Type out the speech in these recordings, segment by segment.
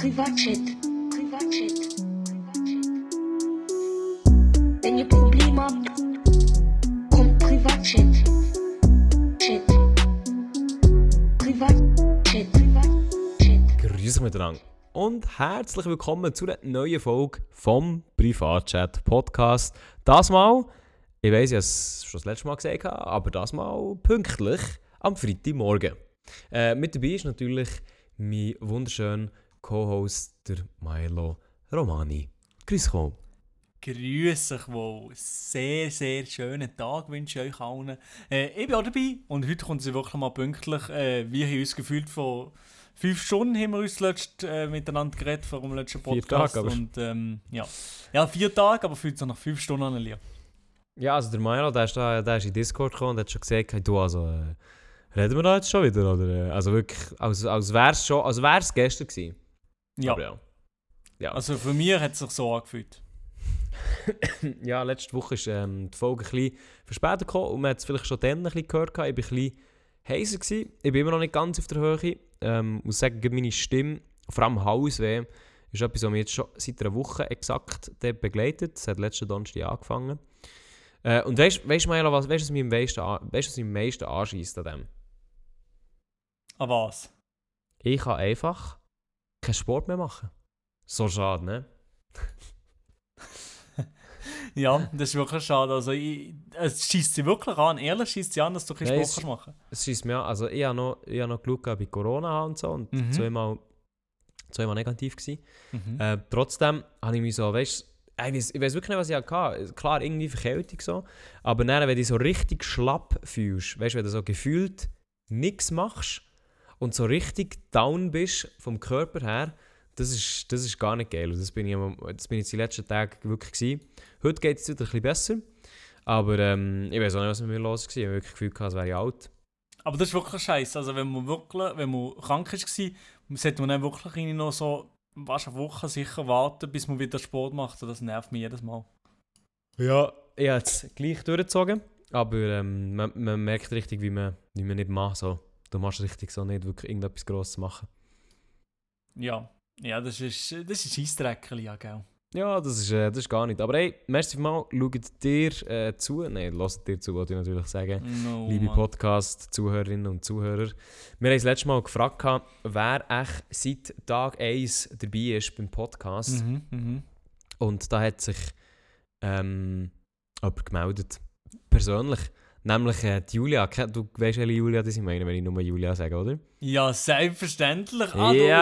Privatchat. Privatchat. Wenn ihr Probleme habt, kommt Privatchat. Chat. Privatchat. Privatchat. Grüß euch miteinander und herzlich willkommen zu einer neuen Folge vom Privatchat Podcast. Das Mal, ich weiß, ich habe es schon das letzte Mal gesagt, aber das Mal pünktlich am Freitagmorgen. Äh, mit dabei ist natürlich mein wunderschöner Co-Host, der Milo Romani. Grüß dich. Grüß euch wohl. Sehr, sehr schönen Tag wünsche ich euch allen. Äh, ich bin auch dabei und heute kommt sie wirklich mal pünktlich. Äh, wir haben uns gefühlt vor fünf Stunden haben wir uns letzt, äh, miteinander geredet vor dem letzten Vier Podcast. Tage, aber- und, ähm, ja. ja, vier Tage, aber fühlt sich nach fünf Stunden an, Elia. Ja, also der Milo, der ist, da, der ist in Discord gekommen und hat schon gesagt, hey, du, also, äh, reden wir da jetzt schon wieder, oder? äh, Also wirklich, als, als wäre es schon, als wäre es gestern gewesen. Ja. Ja. Ja. Also für mich hat es sich so angefühlt. Ja, letzte Woche ist ähm, die Folge ein bisschen verspätet gekommen und man hat es vielleicht schon dann ein bisschen gehört. gehabt. Ich war ein bisschen heiser. Gewesen. Ich bin immer noch nicht ganz auf der Höhe. Ähm, muss sagen, meine Stimme, vor allem Halsweh, ist etwas, was mich jetzt schon seit einer Woche exakt begleitet. Es hat letzten Donnerstag angefangen. Äh, und weißt du, was, weißt, du, was mich am meisten, weißt, was mich am meisten anschießt an dem? An was? Ich kann einfach keinen Sport mehr machen. So schade, ne? Ja, das ist wirklich schade. Also, ich, es schießt sie wirklich an. Ehrlich schießt sie an, dass du keinen Nein, Sport es- kannst machen Es schießt mir an. Also ich habe noch, ich habe noch gehabt bei Corona und so und Mhm. zweimal, zweimal negativ gewesen. mhm. Äh, trotzdem habe ich mich so, weißt du, ich weiß, ich weiß wirklich nicht, was ich hatte. Klar, irgendwie Verkältung so. Aber dann, wenn du dich so richtig schlapp fühlst, weißt du, wenn du so gefühlt nichts machst und so richtig down bist vom Körper her, das ist, das ist gar nicht geil. Und das bin ich, das bin ich jetzt die letzten Tage wirklich gewesen. Heute geht es wieder ein bisschen besser. Aber ähm, ich weiß auch nicht, was mit mir los war. Ich habe wirklich das Gefühl, gehabt, als wäre ich alt. Aber das ist wirklich scheiße. Also wenn man wirklich, wenn man krank war, sollte man dann wirklich irgendwie noch so fast eine Woche sicher warten, bis man wieder Sport macht. Und Das nervt mich jedes Mal. Ja, ich habe es gleich durchgezogen, aber ähm, man, man merkt richtig, wie man, wie man nicht macht. So. Du machst richtig so nicht wirklich irgendetwas Grosses machen. Ja, ja das ist das ist Scheissdreckchen, ja, gell. Ja, das ist, äh, das ist gar nicht. Aber hey, merci mal, schaut dir äh, zu. Nein, lasst dir zu, wollte ich natürlich sagen. No, Liebe. Podcast-Zuhörerinnen und Zuhörer. Wir haben das letzte Mal gefragt, gehabt, wer echt seit Tag 1 dabei ist beim Podcast. Mhm, mhm. Und da hat sich ähm, jemand gemeldet. Persönlich. Nämlich äh, die Julia. Du weißt, welche Julia das ich meine, wenn ich nur Julia sage, oder? Ja, selbstverständlich. Ah, du, ja,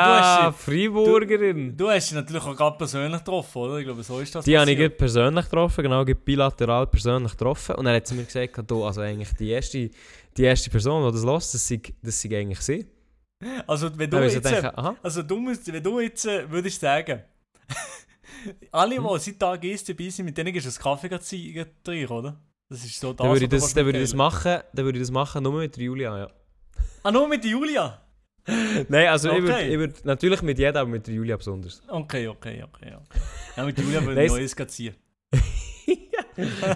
du, hast, Freiburgerin. du hast sie natürlich auch gerade persönlich getroffen, oder? Ich glaube, so ist das die habe ich passiert. gerade persönlich getroffen, genau, bilateral persönlich getroffen. Und dann hat sie mir gesagt, du, also eigentlich die erste, die erste Person, die das lässt, das sei, das sei eigentlich sie. Also wenn du so jetzt... aha, Also du musst, wenn du jetzt äh, würdest sagen, alle, Hm? die seit Tag 1 dabei sind, mit denen gehst du einen Kaffee gleich trinken, oder? Das ist so das, dann würde ich das, dann würde ich das machen, dann würde ich das machen, nur mit der Julia, ja. Ah, nur mit Julia? Nein, also ich würde, Okay. ich würde, natürlich mit jeder, aber mit der Julia besonders. Okay, okay, okay, okay. Ja, mit Julia würde ich es- neues ziehen.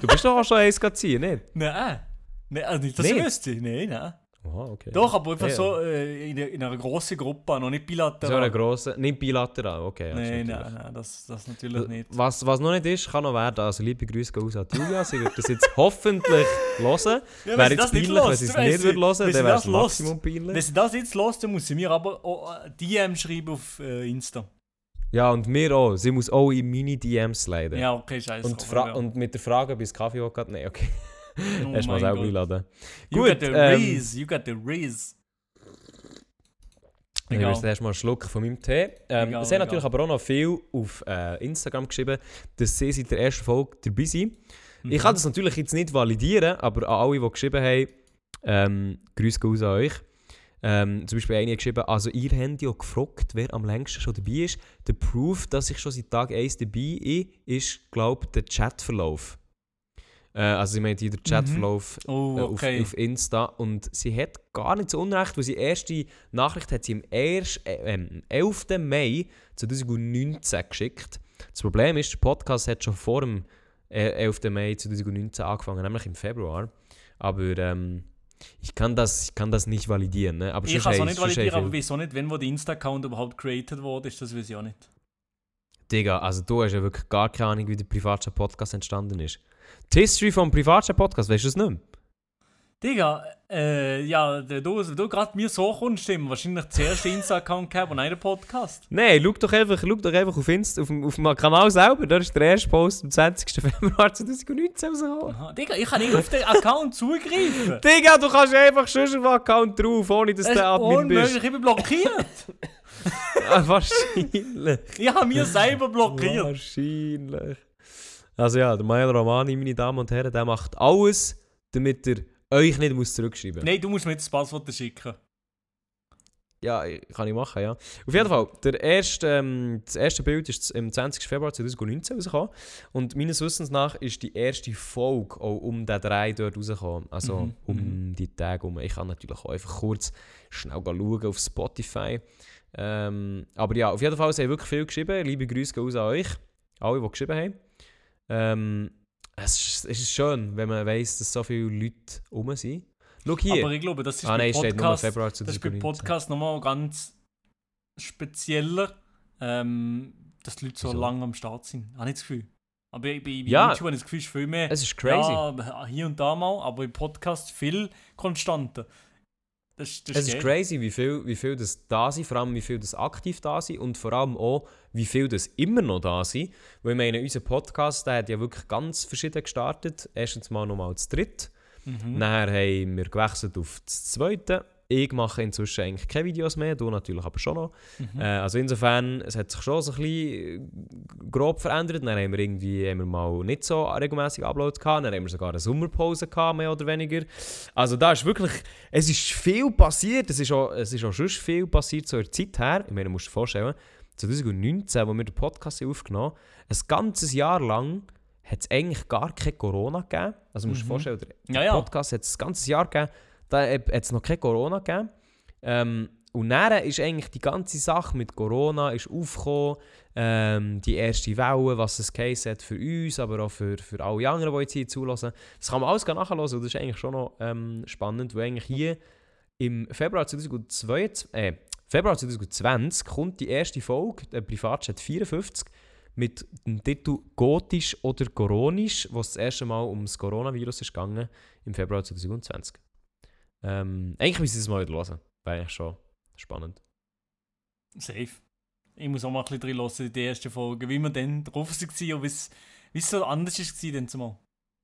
Du bist doch auch schon eins ziehen, nicht? Nein. Nein, also nicht, dass Nicht? ich wüsste. Nein, nein. Oh, okay. Doch, aber einfach Ja. so äh, in, in einer grossen Gruppe, noch nicht So bilateral. eine grosse, nicht bilateral, okay. nein, nein, nein, das, das natürlich nicht. Was, was noch nicht ist, kann noch werden. Also liebe Grüße gehen aus an Julia. Sie wird das jetzt hoffentlich hören. Ja, Wäre jetzt peinlich, wenn sie es nicht würde hören, dann wäre es Maximum Wenn peinlich. sie das jetzt hört, dann muss sie mir aber auch äh, DM schreiben auf äh, Insta. Ja, und mir auch. Sie muss auch in meine DMs leiden. Ja, okay, scheiße. und, und mit der Frage, ob ich Kaffee auch gerade... Nein, okay. Oh Erst mal mein selber Gott. einladen. You Gut, got the ähm, Riz, you got the Riz. Ich Egal. werde erst mal einen Schluck von meinem Tee. Ähm, Egal, es haben natürlich aber auch noch viel auf äh, Instagram geschrieben, dass sie seit der ersten Folge dabei sind. Mhm. Ich kann das natürlich jetzt nicht validieren, aber an alle, die geschrieben haben, ähm, Grüße gehen raus an euch. Ähm, zum Beispiel eine geschrieben, also ihr habt ja gefragt, wer am längsten schon dabei ist. Der Proof, dass ich schon seit Tag 1 dabei bin, ist, glaube ich, der Chatverlauf. Äh, also sie meint hier den Chatverlauf Oh, äh, auf, okay. auf Insta und sie hat gar nicht so unrecht, weil sie erste Nachricht hat sie erst, äh, ähm, 11. Mai 2019 geschickt. Das Problem ist, der Podcast hat schon vor dem äh, 11. Mai 2019 angefangen, nämlich im Februar. Aber ähm, Ich kann das, ich kann das nicht validieren, ne? Aber Ich kann es auch nicht validieren, aber wieso nicht, wenn wo der Insta-Account überhaupt created wurde, ist das weiß ich auch nicht. Digga, also du hast ja wirklich gar keine Ahnung, wie der Privatchat-Podcast entstanden ist. Die History vom Privatchat-Podcast, weißt du es nicht mehr? Digga, äh, ja, du, du gerade mir so kommst, stimmt, wahrscheinlich zuerst Insta-Account gehabt und einen Podcast. Nein, schau doch einfach, schau doch einfach auf, Insta, auf, auf dem Kanal selber. Da ist der erste Post am 20. Februar 2019 rausgekommen. Aha. Digga, ich kann nicht auf den Account zugreifen. Digga, du kannst einfach schon auf den Account drauf, ohne dass der Admin bist. unmöglich, ich bin blockiert. Ah, wahrscheinlich. Ich habe mir selber blockiert. Wahrscheinlich. Also ja, der Mael Romani, meine Damen und Herren, der macht alles, damit er euch nicht muss zurückschreiben muss. Nein, du musst mir jetzt das Passwort schicken. Ja, kann ich machen, ja. Auf jeden Fall, der erste, ähm, das erste Bild ist am 20. Februar 2019 rausgekommen. Und meines Wissens nach ist die erste Folge auch um den drei dort rausgekommen. Also Mhm, um die Tage um. Ich kann natürlich auch einfach kurz schnell schauen auf Spotify. Ähm, aber ja, auf jeden Fall, sie haben wirklich viel geschrieben. Liebe Grüße gehen raus an euch, alle, die geschrieben haben. Ähm, es, ist, es ist schön, wenn man weiss, dass so viele Leute rum sind. Schau hier. Aber ich glaube, das ist ah nein, Podcast, Februar das ist bei 2019. Podcast nochmal ganz spezieller, ähm, dass die Leute so Wieso? lange am Start sind. Habe ich das Gefühl. Aber bei, bei Ja. YouTube habe ich das Gefühl, es ist viel mehr. Es ist crazy. Ja, hier und da mal, aber im Podcast viel konstanter. Das, das Es ist geil. crazy, wie viel, wie viel das da sind, vor allem wie viel das aktiv da sind und vor allem auch, wie viel das immer noch da sind. Weil ich meine, unser Podcast, der hat ja wirklich ganz verschieden gestartet. Erstens mal nochmal zu dritt. Mhm. Nachher haben wir gewechselt auf das zweite. Ich mache inzwischen eigentlich keine Videos mehr, du natürlich aber schon noch. Mhm. Äh, also insofern, es hat sich schon so ein bisschen äh, grob verändert. Dann haben wir irgendwie haben wir mal nicht so regelmäßig Uploads gehabt. Dann haben wir sogar eine Sommerpause gehabt, mehr oder weniger. Also da ist wirklich, es ist viel passiert. Es ist auch, es ist auch schon viel passiert zu der Zeit her. Ich meine, du musst dir vorstellen, 2019, wo wir den Podcast aufgenommen haben, ein ganzes Jahr lang hat es eigentlich gar kein Corona gegeben. Also du musst dir Mhm. vorstellen, der Ja, ja. Podcast hat es ein ganzes Jahr gegeben, da hat es noch kein Corona gegeben. Ähm, und dann ist eigentlich die ganze Sache mit Corona ist aufgekommen, ähm, die erste Welle, was es geheißen hat für uns, aber auch für, für alle anderen, die jetzt hier zulassen. Das kann man alles nachhören und das ist eigentlich schon noch ähm, spannend, weil eigentlich hier im Februar 2022, äh, Februar 2020 kommt die erste Folge, der Privatchat 54, mit dem Titel Gotisch oder Coronisch, wo es das erste Mal um das Coronavirus ist gegangen, im Februar 2020. Ähm, eigentlich müssen Sie es mal wieder hören. Wäre eigentlich schon spannend. Safe. Ich muss auch mal ein bisschen drin hören in die erste Folge, wie wir dann drauf waren und wie es es so anders war dann zumal.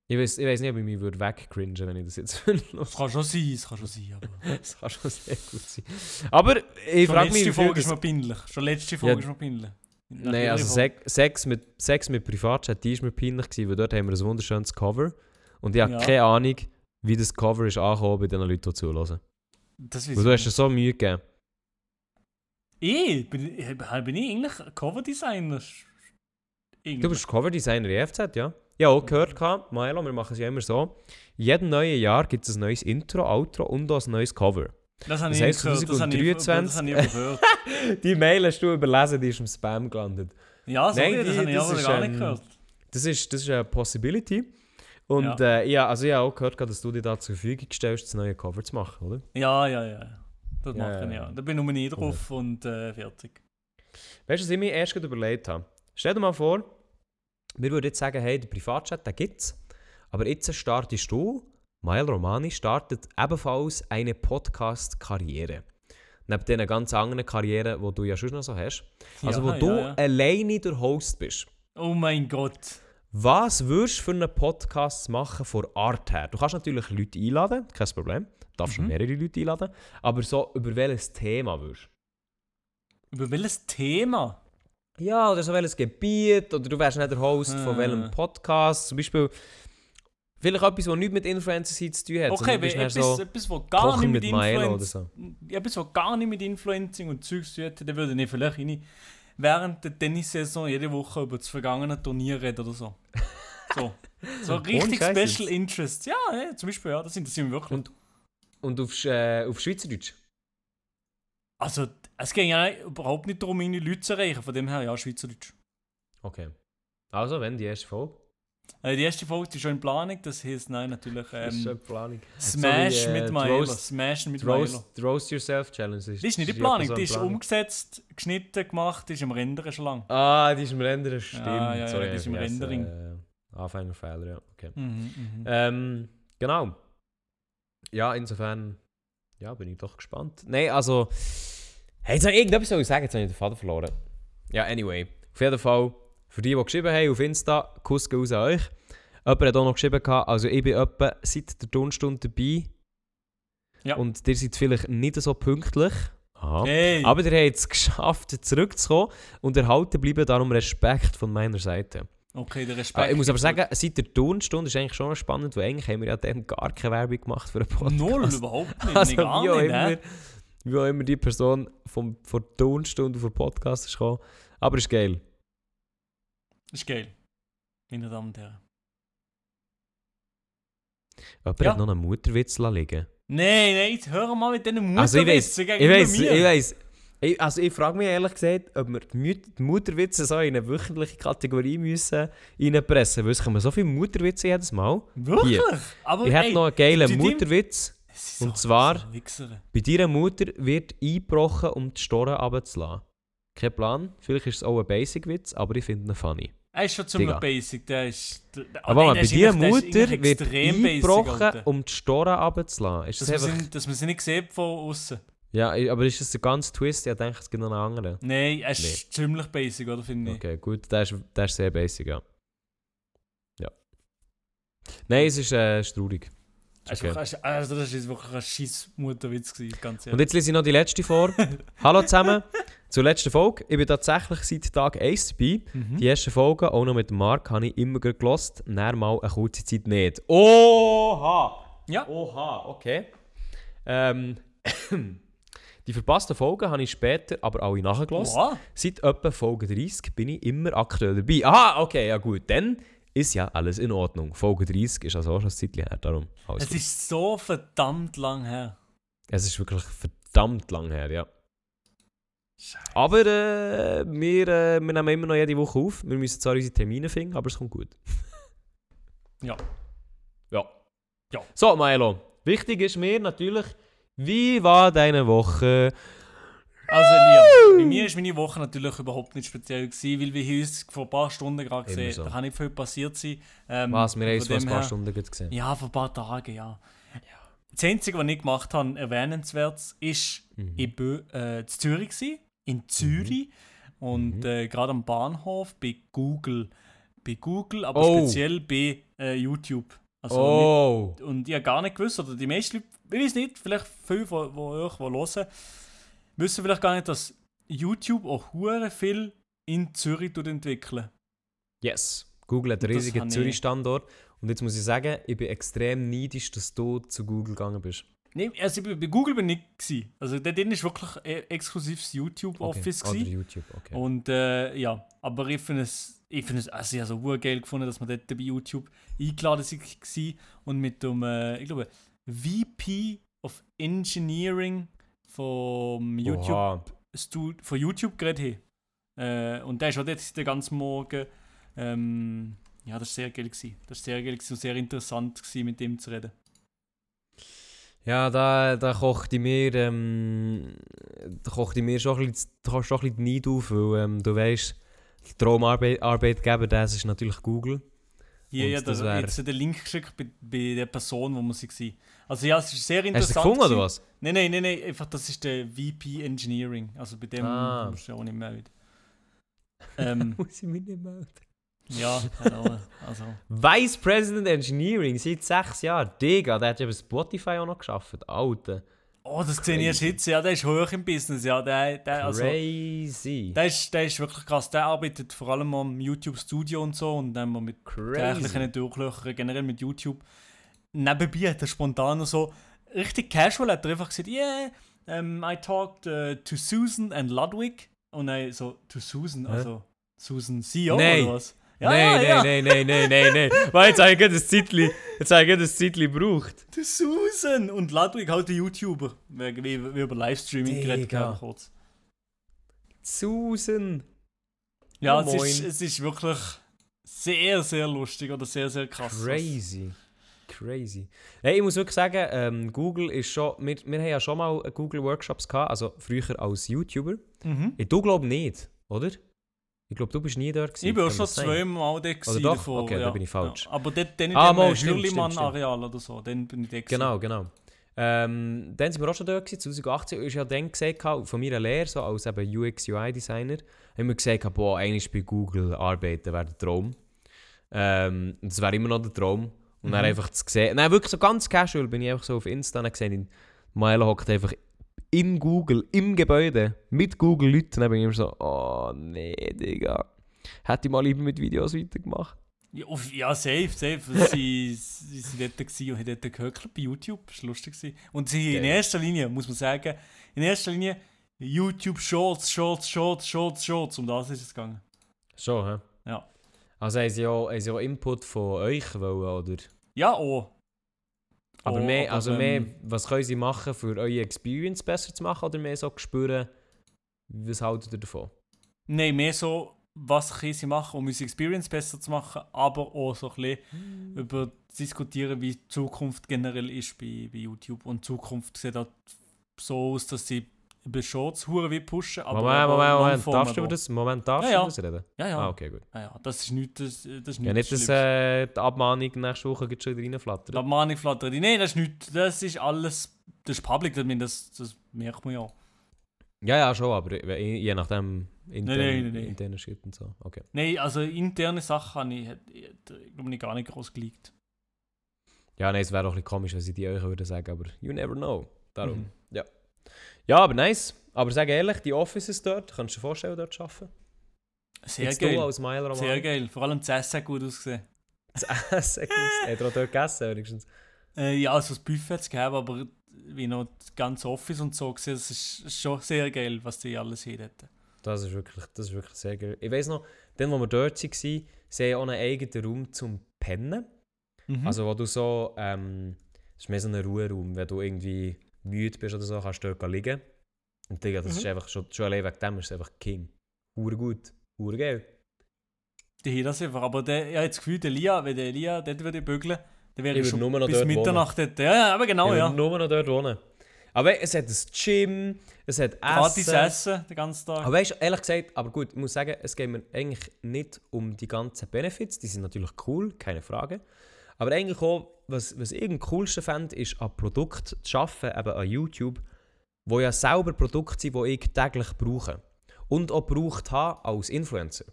Ich weiß, ich weiß nicht, ob ich mich würde wegcringen wenn ich das jetzt höre. Es kann schon sein, es kann schon sein, aber... Das kann schon sehr gut sein. Aber ich Schon frage mich, letzte wie viel Folge ist mir peinlich. Schon letzte Folge Ja. ist mir peinlich. Nein, also Sex, Sex, mit, Sex mit Privatchat, die ist mir peinlich gewesen, weil dort haben wir ein wunderschönes Cover. Und ich habe Ja. keine Ahnung, wie das Cover ist angekommen bei den Leuten, die zuhören. Das Weil du hast dir so Mühe gegeben. Ich? Bin, ich- bin ich eigentlich Coverdesigner? Du bist Coverdesigner in FZ, ja? Ja, auch gehört, gehabt, Milo, wir machen es ja immer so. Jeden neuen Jahr gibt es ein neues Intro, Outro und auch ein neues Cover. Das habe Das ich heisst, gehört. Das habe ich, 2023 das habe ich überhört. Die Mail hast du überlesen, die ist im Spam gelandet. Ja, sorry, Nein, das die- habe ich das aber gar nicht gehört. Das ist, das ist eine Possibility. Und Ja. äh, ja also ich habe auch gehört, dass du dir da zur Verfügung stellst, das neue Cover zu machen, oder? Ja, ja, ja. Das Ja, mache ich, ja. Da bin ich nur nie drauf und äh, fertig. Weißt du, was ich mir erst überlegt habe? Stell dir mal vor, wir würden jetzt sagen, hey, der Privatchat, den gibt es. Aber jetzt startest du, Mael Romani startet ebenfalls eine Podcast-Karriere. Neben den ganz anderen Karrieren, die du ja schon noch so hast. Also, Ja, wo ja, du ja. alleine der Host bist. Oh mein Gott. Was würdest du für einen Podcast machen von Art her? Du kannst natürlich Leute einladen, kein Problem. Du darfst schon Mhm. mehrere Leute einladen. Aber so, über welches Thema würdest du? Über welches Thema? Ja, oder so welches Gebiet, oder du wärst nicht der Host von Äh. welchem Podcast. Zum Beispiel, vielleicht etwas, das nichts mit Influencer zu tun hat. Okay, weil etwas, so etwas, was gar nicht mit mit Influencer... so. Etwas, was gar nicht mit Influencing und Zeugs zu tun hat, dann würde ich vielleicht rein, während der Tennissaison jede Woche über das vergangene Turnier reden oder so. So. So richtig. Special Interest. Ja, ja, zum Beispiel, ja, das interessiert mich wirklich. Und- Und auf, äh, auf Schweizerdeutsch? Also, es ging ja überhaupt nicht darum, meine Leute zu erreichen. Von dem her, ja, Schweizerdeutsch. Okay. Also, wenn die erste Folge. Äh, die erste Folge ist schon in Planung, das heisst nein, natürlich Das ist schon ähm, die Planung. Smash So wie, äh, mit. Roast- Smash mit. Roast, die Roast Yourself Challenge ist. Die ist nicht in Planung, so die in ist Planung. umgesetzt, geschnitten, gemacht, die ist im Rendern schon lang. Ah, die ist im Rendern, stimmt. Ja, ja, ja, Sorry, die ist im Rendering. Äh, Anfängerfehler, ja. Okay. Mhm, mhm. Ähm, genau. Ja, insofern ja, bin ich doch gespannt. Nein, also. Hey, jetzt soll ich irgendetwas soll ich sagen, jetzt habe ich den Faden verloren. Ja, anyway. Auf jeden Fall, für die, die geschrieben haben auf Insta, Kuss geht raus an euch. Jemand hat auch noch geschrieben, gehabt, also ich bin etwa seit der Tonstunde dabei. Ja. Und ihr seid vielleicht nicht so pünktlich. Hey! Aber ihr habt es geschafft, zurückzukommen und erhalten bleiben. Darum Respekt von meiner Seite. okay, der Respekt. Ah, ich muss aber sagen, seit der Turnstunde ist eigentlich schon spannend, weil eigentlich haben wir ja dann gar keine Werbung gemacht für einen Podcast. Null, überhaupt nicht. Also gar wie, auch nicht, immer, wie auch immer die Person vom, von der Turnstunde auf den Podcast ist gekommen. Aber ist geil. Das ist geil. Meine Damen und Herren. Jemand Ja. hat noch einen Mutterwitz liegen Nein, nein, jetzt hör mal mit diesen Also ich weiss, Mutterwitzen ich gegenüber weiss, mir. ich weiss. Ich, also ich frage mich ehrlich gesagt, ob wir die, Mut die Mutterwitze so in eine wöchentliche Kategorie müssen reinpressen müssen. Weil es so viele Mutterwitze jedes Mal. Wirklich? Aber ich hätte noch einen geilen Mutterwitz. ist und so- zwar- so. Bei deiner Mutter wird eingebrochen, um die Storen runterzulassen. Kein Plan, vielleicht ist es auch ein Basic-Witz, aber ich finde ihn funny. Er ist schon ziemlich Digga. basic, der ist... Der, Aber nein, bei ist Mutter wird eingebrochen, um die Storen runterzulassen. Ist das Dass man, einfach... sie, dass man sie nicht sieht von außen. Ja, aber ist das der ganze Twist? Ich denke, es gibt noch einen anderen. Nein, er ist Nee. ziemlich basic, oder finde ich? Okay, gut, der ist, der ist sehr basic, ja. Ja. Nein, es ist, äh, ist traurig. Okay. also das ist wirklich ein scheiß Mutterwitz gewesen, ganz Und ehrlich. jetzt lese ich noch die letzte vor. Hallo zusammen, zur letzten Folge. Ich bin tatsächlich seit Tag 1 dabei. Mhm. Die ersten Folgen, auch noch mit Mark, habe ich immer gelost. Dann mal eine kurze Zeit nicht. Oha! Ja. Oha, okay. Ähm, die verpassten Folgen habe ich später aber alle nachgelost. Oha. Seit etwa Folge 30 bin ich immer aktuell dabei. Aha, okay, ja gut. Dann ist ja alles in Ordnung. Folge 30 ist also auch schon ein Zeitchen her. Darum Es gut. ist so verdammt lang her. Es ist wirklich verdammt lang her, ja. Aber äh, wir, äh, wir nehmen immer noch jede Woche auf. Wir müssen zwar unsere Termine finden, aber es kommt gut. Ja. Ja. Ja. So, Milo. Wichtig ist mir natürlich, wie war deine Woche? Also Liam, bei mir war meine Woche natürlich überhaupt nicht speziell, gewesen, weil wir hier uns vor ein paar Stunden gerade gesehen so. Da kann nicht viel passiert sein. Ähm, Was, wir haben von vor ein paar her- Stunden gesehen. Ja, vor ein paar Tagen, ja. Das Einzige, was ich gemacht habe, erwähnenswert, ist, Mhm. ich war äh, in Zürich, gewesen, in Zürich, und Mhm. äh, gerade am Bahnhof bei Google. Bei Google, aber Oh. speziell bei äh, YouTube. Also oh! nicht, und ich habe gar nicht gewusst, oder die meisten Leute, ich weiß nicht, vielleicht viele von, von euch, die hören, wissen vielleicht gar nicht, dass YouTube auch hure viel in Zürich entwickeln. Yes. Google hat einen riesigen Zürich-Standort. Und jetzt muss ich sagen, ich bin extrem neidisch, dass du zu Google gegangen bist. Nee, also bei, Google bin ich nicht. Also dort war wirklich äh, exklusives YouTube-Office. Oder gewesen. YouTube, okay. Und äh, ja, aber ich finde es, ich finde es, also ich habe so urgeil gefunden, dass man dort bei YouTube eingeladen war und mit dem, äh, ich glaube, VP of Engineering vom YouTube, Oha. Von YouTube geredet haben. Äh, und der ist auch dort den ganzen Morgen. Ähm, ja, das war sehr geil. Gewesen. Das war sehr geil gewesen und sehr interessant, gewesen, mit dem zu reden. Ja, da, da kocht in mir, ähm, da kocht in mir schon ein bisschen, da kocht schon ein bisschen die Neid auf, weil ähm, du weißt, der Traumarbeitgeber, das ist natürlich Google. Ja, das da, wär- jetzt den Link geschickt bei, bei der Person, wo man sie war. Also ja, es ist sehr Hast du interessant. gefunden oder was? Nein, nein, nein, nein, einfach das ist der VP Engineering. Also bei dem Ah. kommst du ja auch nicht mehr mit. Ähm, Muss ich mich nicht melden. Ja, genau. Also, Vice President Engineering, seit sechs Jahren. Digga, der hat ja bei Spotify auch noch geschafft. Alter. oh, das sehe ich erst jetzt. Ja, der ist hoch im Business. Ja, der, der, also, Crazy. der, ist, der ist wirklich krass. Der arbeitet vor allem am YouTube Studio und so und dann mit täglichen Crazy. Durchlöchern, generell mit YouTube. Nebenbei hat er spontan so, richtig casual hat er einfach gesagt, yeah, um, I talked uh, to Susan and Ludwig. Und dann so, to Susan, Hä? also Susan CEO Nein. oder was? Ja, nein, ja, ja. nein, nein, nein, nein, nein, nein. Weil jetzt habe ich gerade ein Zeitchen, jetzt habe ich gebraucht. To Susan! Und Ludwig halt der YouTuber. Wie, wie, wie über Livestreaming geredet haben, kurz. Susan. Ja, Oh, es, ist, moin. es ist wirklich sehr, sehr lustig oder sehr, sehr krass. Crazy. Crazy. Hey, ich muss wirklich sagen, ähm, Google ist schon. Wir, wir haben ja schon mal Google Workshops gehabt, also früher als YouTuber. Mhm. Ich, du glaubst nicht, oder? Ich glaube, du bist nie dort gewesen. Ich bin auch schon zweimal da gewesen doch? davor, Okay, da ja. bin ich falsch. Ja. Aber dort, dann in Ah, dem mal, äh, stimmt, stimmt, Hürlimann-Areal oder so, dann bin ich da gewesen. Genau, genau. Ähm, dann sind wir auch schon dort gewesen, 2018. Ich ja dann gesagt, von meiner Lehre, so als eben UX-UI-Designer, haben wir gesagt, boah, eigentlich bei Google arbeiten wäre der Traum. Ähm, das wäre immer noch der Traum. Und dann Mhm. einfach zu sehen, nein, wirklich so ganz casual bin ich einfach so auf Insta und habe gesehen, Milo hockt einfach in Google, im Gebäude, mit Google-Leuten. Und dann bin ich immer so, oh nee, Digga. Hätte ich mal lieber mit Videos weitergemacht. Ja, auf, ja, safe, safe. sie, sie sind dort gewesen und haben dort gehört bei YouTube. Das war lustig. gewesen. Und sie in erster Linie, muss man sagen, in erster Linie YouTube Shorts, Shorts, Shorts, Shorts, Shorts. Um das ist es gegangen. Schon, hä? Ja. Also haben sie ja, haben sie ja Input von euch wollen, oder? Ja, auch. Aber Oh, mehr, aber, also mehr, ähm, was können sie machen, für eure Experience besser zu machen, oder mehr so spüren, was haltet ihr davon? Nein, mehr so, was können sie machen, um unsere Experience besser zu machen, aber auch so ein bisschen über diskutieren, wie die Zukunft generell ist bei, bei YouTube. Und die Zukunft sieht halt so aus, dass sie über Shorts hure wie pushen, aber Moment, Moment, Moment, darfst du über das, Moment, darfst Ja, ja. du das reden? Ja, ja. Ah, okay, gut. ja, ja. Das ist nichts, das, das ist nichts Ja, nicht, dass Schlimmes. äh, die Abmahnung nächste Woche schon wieder Die reinflattert. Abmahnung flattert. Nein, das ist nichts. Das ist alles. Das ist public, ich meine, das, das merkt man ja. Ja, ja, schon, aber je nachdem intern, nein, nein, nein. interner Shit und so. Okay. Nein, also interne Sachen habe ich, ich glaube ich, gar nicht groß geleakt. Ja, nein, es wäre auch ein bisschen komisch, wenn sie die euch würden sagen, aber you never know. Darum. Mhm. Ja. Aber nice. Aber sag ehrlich, die Offices dort, kannst du dir vorstellen, dort zu arbeiten? Sehr Jetzt geil. du als Meiler Sehr geil. Vor allem das Essen hat gut ausgesehen. Das Essen. Hat er auch dort gegessen, wenigstens? Äh, ja, also das Buffet hat es gegeben, aber wie noch das ganze Office und so gesehen, das ist schon sehr geil, was die alles hier hätten. Das ist wirklich, das ist wirklich sehr geil. Ich weiss noch, dann, wo wir dort waren, sie haben auch einen eigenen Raum zum Pennen. Mhm. Also, wo du so, ähm, es ist mehr so ein Ruheraum, wenn du irgendwie müde bist oder so, kannst du dort liegen. Und Digga, das Mhm. ist einfach, schon, schon allein wegen dem ist es einfach King. Hure gut, hure geil. die das einfach. Aber der, ich habe das Gefühl, der Lia, wenn der Lia dort würde bügeln, dann wäre Ich ich schon nur noch bis dort Mitternacht dort. Ja, ja, aber genau, ich ja. würde nur noch dort wohnen. Aber es hat ein Gym, es hat Gratis Essen. essen den ganzen Tag. Aber weißt ehrlich gesagt, aber gut, ich muss sagen, es geht mir eigentlich nicht um die ganzen Benefits, die sind natürlich cool, keine Frage. Aber eigentlich auch, was, was ich am coolsten fände, ist an Produkten zu arbeiten, eben an YouTube, wo ja selber Produkte sind, die ich täglich brauche. Und auch gebraucht habe als Influencer,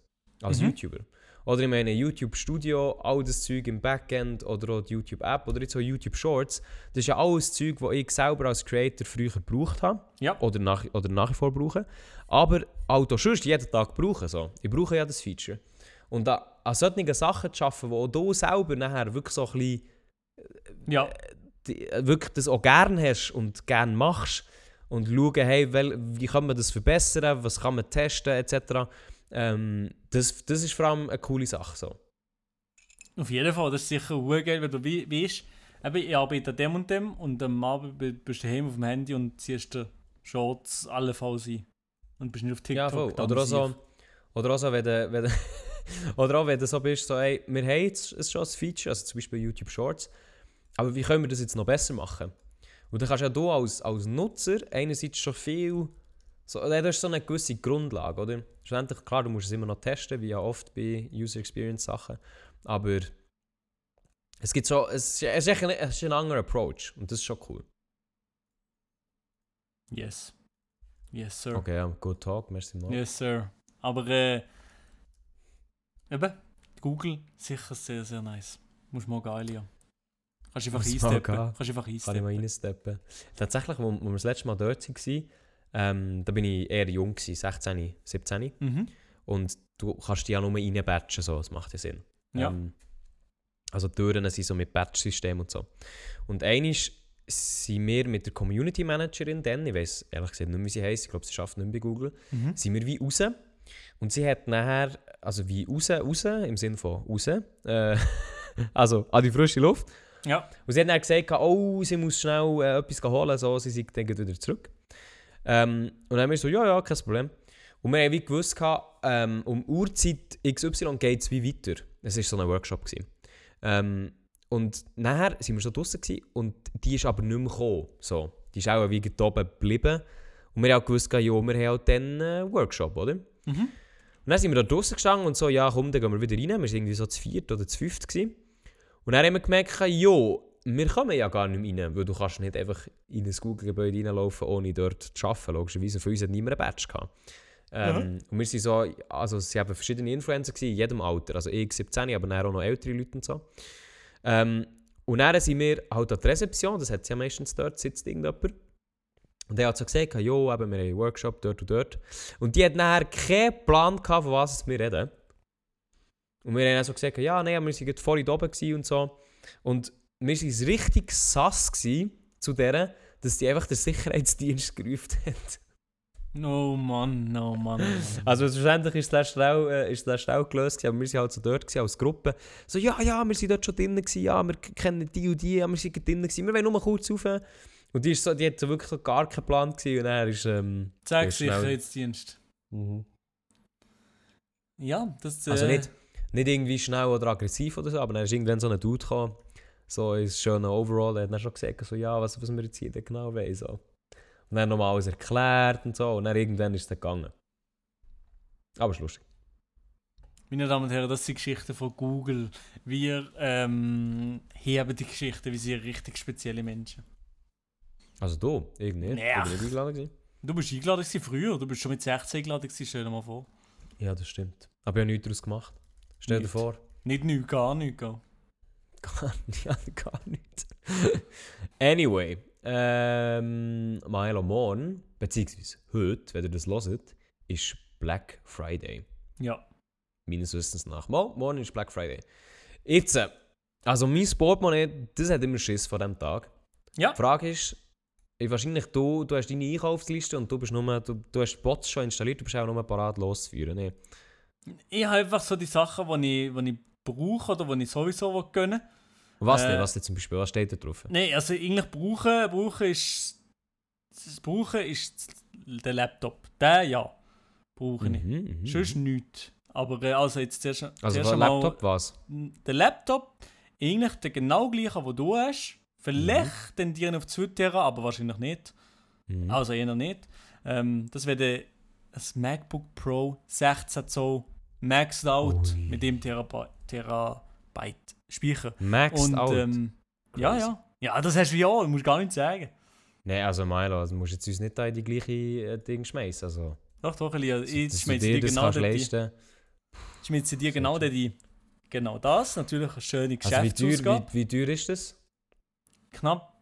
als Mhm. YouTuber. Oder in meinem YouTube-Studio, all das Zeug im Backend oder auch die YouTube-App oder jetzt auch YouTube Shorts. Das ist ja alles Zeug, das ich selber als Creator früher gebraucht habe Ja. oder nach, oder nach wie vor brauche. Aber auch sonst jeden Tag brauchen. So. Ich brauche ja das Feature. Und da, an solchen Sachen zu arbeiten, wo du selber nachher wirklich so ein bisschen Ja, die, äh, wirklich das auch gerne hast und gerne machst und schauen, hey, wel, wie kann man das verbessern, was kann man testen, etc. Ähm, das, das ist vor allem eine coole Sache. So. auf jeden Fall. Das ist sicher geil, wenn du we weißt, eben, ich arbeite an dem und dem und am Abend bi- bist du daheim auf dem Handy und ziehst dir Shorts allenfalls ein. Und bist nicht auf TikTok. Ja, voll. Oder auch so, oder auch so, wenn du, wenn du oder auch wenn du so bist, so, hey, wir haben jetzt schon ein Feature, also zum Beispiel YouTube Shorts, aber wie können wir das jetzt noch besser machen? Und dann kannst ja du als, als Nutzer einerseits schon viel, so, äh, du hast so eine gewisse Grundlage, oder? Schlussendlich, klar, du musst es immer noch testen, wie ja oft bei User Experience Sachen, aber es gibt so, es, ist- es, ist echt ein, es ist ein anderer Approach und das ist schon cool. Yes. Yes, sir. Okay, ja, good talk, merci mal. Yes, sir. Aber äh, eben, Google sicher sehr, sehr nice. Musst mal geil, ja. Kannst einfach einsteppen. Kannst einfach Kann ich einsteppen. mal reinsteppen. Tatsächlich, wo wir das letzte Mal dort waren, ähm, da bin ich eher jung, gewesen, 16, 17. Mhm. Und du kannst die ja nur reinbatchen, so, das macht ja Sinn. Ja. Ähm, also Türen sind so mit Batch-System und so. Und eines sind wir mit der Community Managerin dann, ich weiß ehrlich gesagt nicht, wie sie heisst, ich glaube, sie arbeitet nicht mehr bei Google, Mhm. sind wir wie raus. Und sie hat nachher, also wie raus, raus, im Sinne von raus, äh, also an die frische Luft. Ja. Und sie hat dann gesagt, oh, sie muss schnell äh, etwas holen, so, sie sind dann wieder zurück. Ähm, und dann haben wir so, ja, ja, kein Problem. Und wir haben wie gewusst, ähm, um Uhrzeit XY geht es wie weiter. Es war so ein Workshop. Gewesen. Ähm, und nachher sind wir so draußen und die ist aber nicht mehr gekommen. So. Die ist auch wie oben geblieben. Und wir haben auch gewusst, ja, wir haben halt dann einen Workshop, oder? Mhm. Und dann sind wir da draußen gestanden und so, ja komm, dann gehen wir wieder rein. Wir waren irgendwie so zu viert oder zu fünft. Gewesen. Und dann haben wir gemerkt, jo, wir kommen ja gar nicht mehr rein, weil du kannst nicht einfach in ein Google-Gebäude reinlaufen, ohne dort zu arbeiten. Logischerweise, von uns hat niemand einen Badge gehabt. Ähm, Und wir sind so, also es waren verschiedene Influencer gewesen, in jedem Alter. Also ich 17, aber dann auch noch ältere Leute und so. Ähm, und dann sind wir halt an der Rezeption, das hat ja meistens dort, sitzt irgendjemand. Und er hat so gesagt, jo, eben, wir haben einen Workshop dort und dort. Und die hat nachher keinen Plan gehabt, von was wir reden. Und wir haben dann so gesagt, ja, nein, wir waren vorhin oben und so. Und wir waren richtig sass zu der, dass die einfach den Sicherheitsdienst gerufen hat. No Mann, no Mann. Also schlussendlich ist das schnell, äh, ist das schnell gelöst, gewesen, aber wir waren halt so dort gewesen, als Gruppe. So, ja, ja, wir sind dort schon drinnen, gewesen, ja, wir kennen die und die, ja, wir sind gerade drinnen, gewesen, wir wollen nur mal kurz rauf. Und die, ist so, die hat so wirklich so gar keinen Plan gewesen, und er ist... Ähm, Zeig Sicherheitsdienst. Ja, das äh, Also nicht, nicht irgendwie schnell oder aggressiv oder so, aber dann ist irgendwann so ein Dude gekommen, so in schönen Overall, er hat dann schon gesagt, so, ja, was, was wir jetzt hier genau wollen. So. Und dann nochmal alles erklärt und so, und dann irgendwann ist es dann gegangen. Aber es ist lustig. Meine Damen und Herren, das sind Geschichten von Google. Wir ähm, heben die Geschichten, wie sie richtig spezielle Menschen. Also du, irgendwie. Ach. bin nicht eingeladen gewesen. Du bist eingeladen gewesen früher, du bist schon mit 16 eingeladen gewesen, stell dir mal vor. Ja, das stimmt. Aber ich habe nichts daraus gemacht. Stell dir Nicht. vor. Nicht nichts, gar nichts. Gar. Ja, gar nicht. anyway, ähm, Milo morgen, beziehungsweise heute, wenn ihr das hört, ist Black Friday. Ja. Meines Wissens nach. Mal, morgen ist Black Friday. Jetzt, äh, also mein Portemonnaie, das hat immer Schiss vor diesem Tag. Ja. Die Frage ist, wahrscheinlich du, du hast deine Einkaufsliste und du bist nur, du, du hast Bots schon installiert, du bist auch nur parat loszuführen. Ne? Ich habe einfach so die Sachen, die ich, die ich brauche oder die ich sowieso gönnen Was Äh, denn? Was denn zum Beispiel? Was steht da drauf? Nein, also eigentlich brauchen, brauchen ist. Das Brauchen ist der Laptop. Der ja. Brauche ich. Mhm, mhm, Sonst nichts. Aber äh, also jetzt zuerst, Also zuerst der Laptop was? Der Laptop, eigentlich der genau gleiche, den du hast. Vielleicht tendieren auf 2 Tera, aber wahrscheinlich nicht. Mhm. Also eher nicht. Ähm, das wäre der- das MacBook Pro 16 Zoll Maxed Out Ui. mit dem Teraba Terabyte Speicher. Maxed Und out. ähm, ja, ja. Ja, das hast du ja, du musst gar nicht sagen. Nein, also Milo, also, du musst jetzt uns nicht da in die gleiche äh, Ding schmeißen. Also, Doch, doch, Elia. dass Ich du schmeiße dir das genau dort die, ich schmeiße dir genau die, Genau das, natürlich eine schöne Also wie teuer, Geschäftsausgabe. wie, wie teuer ist das? Knapp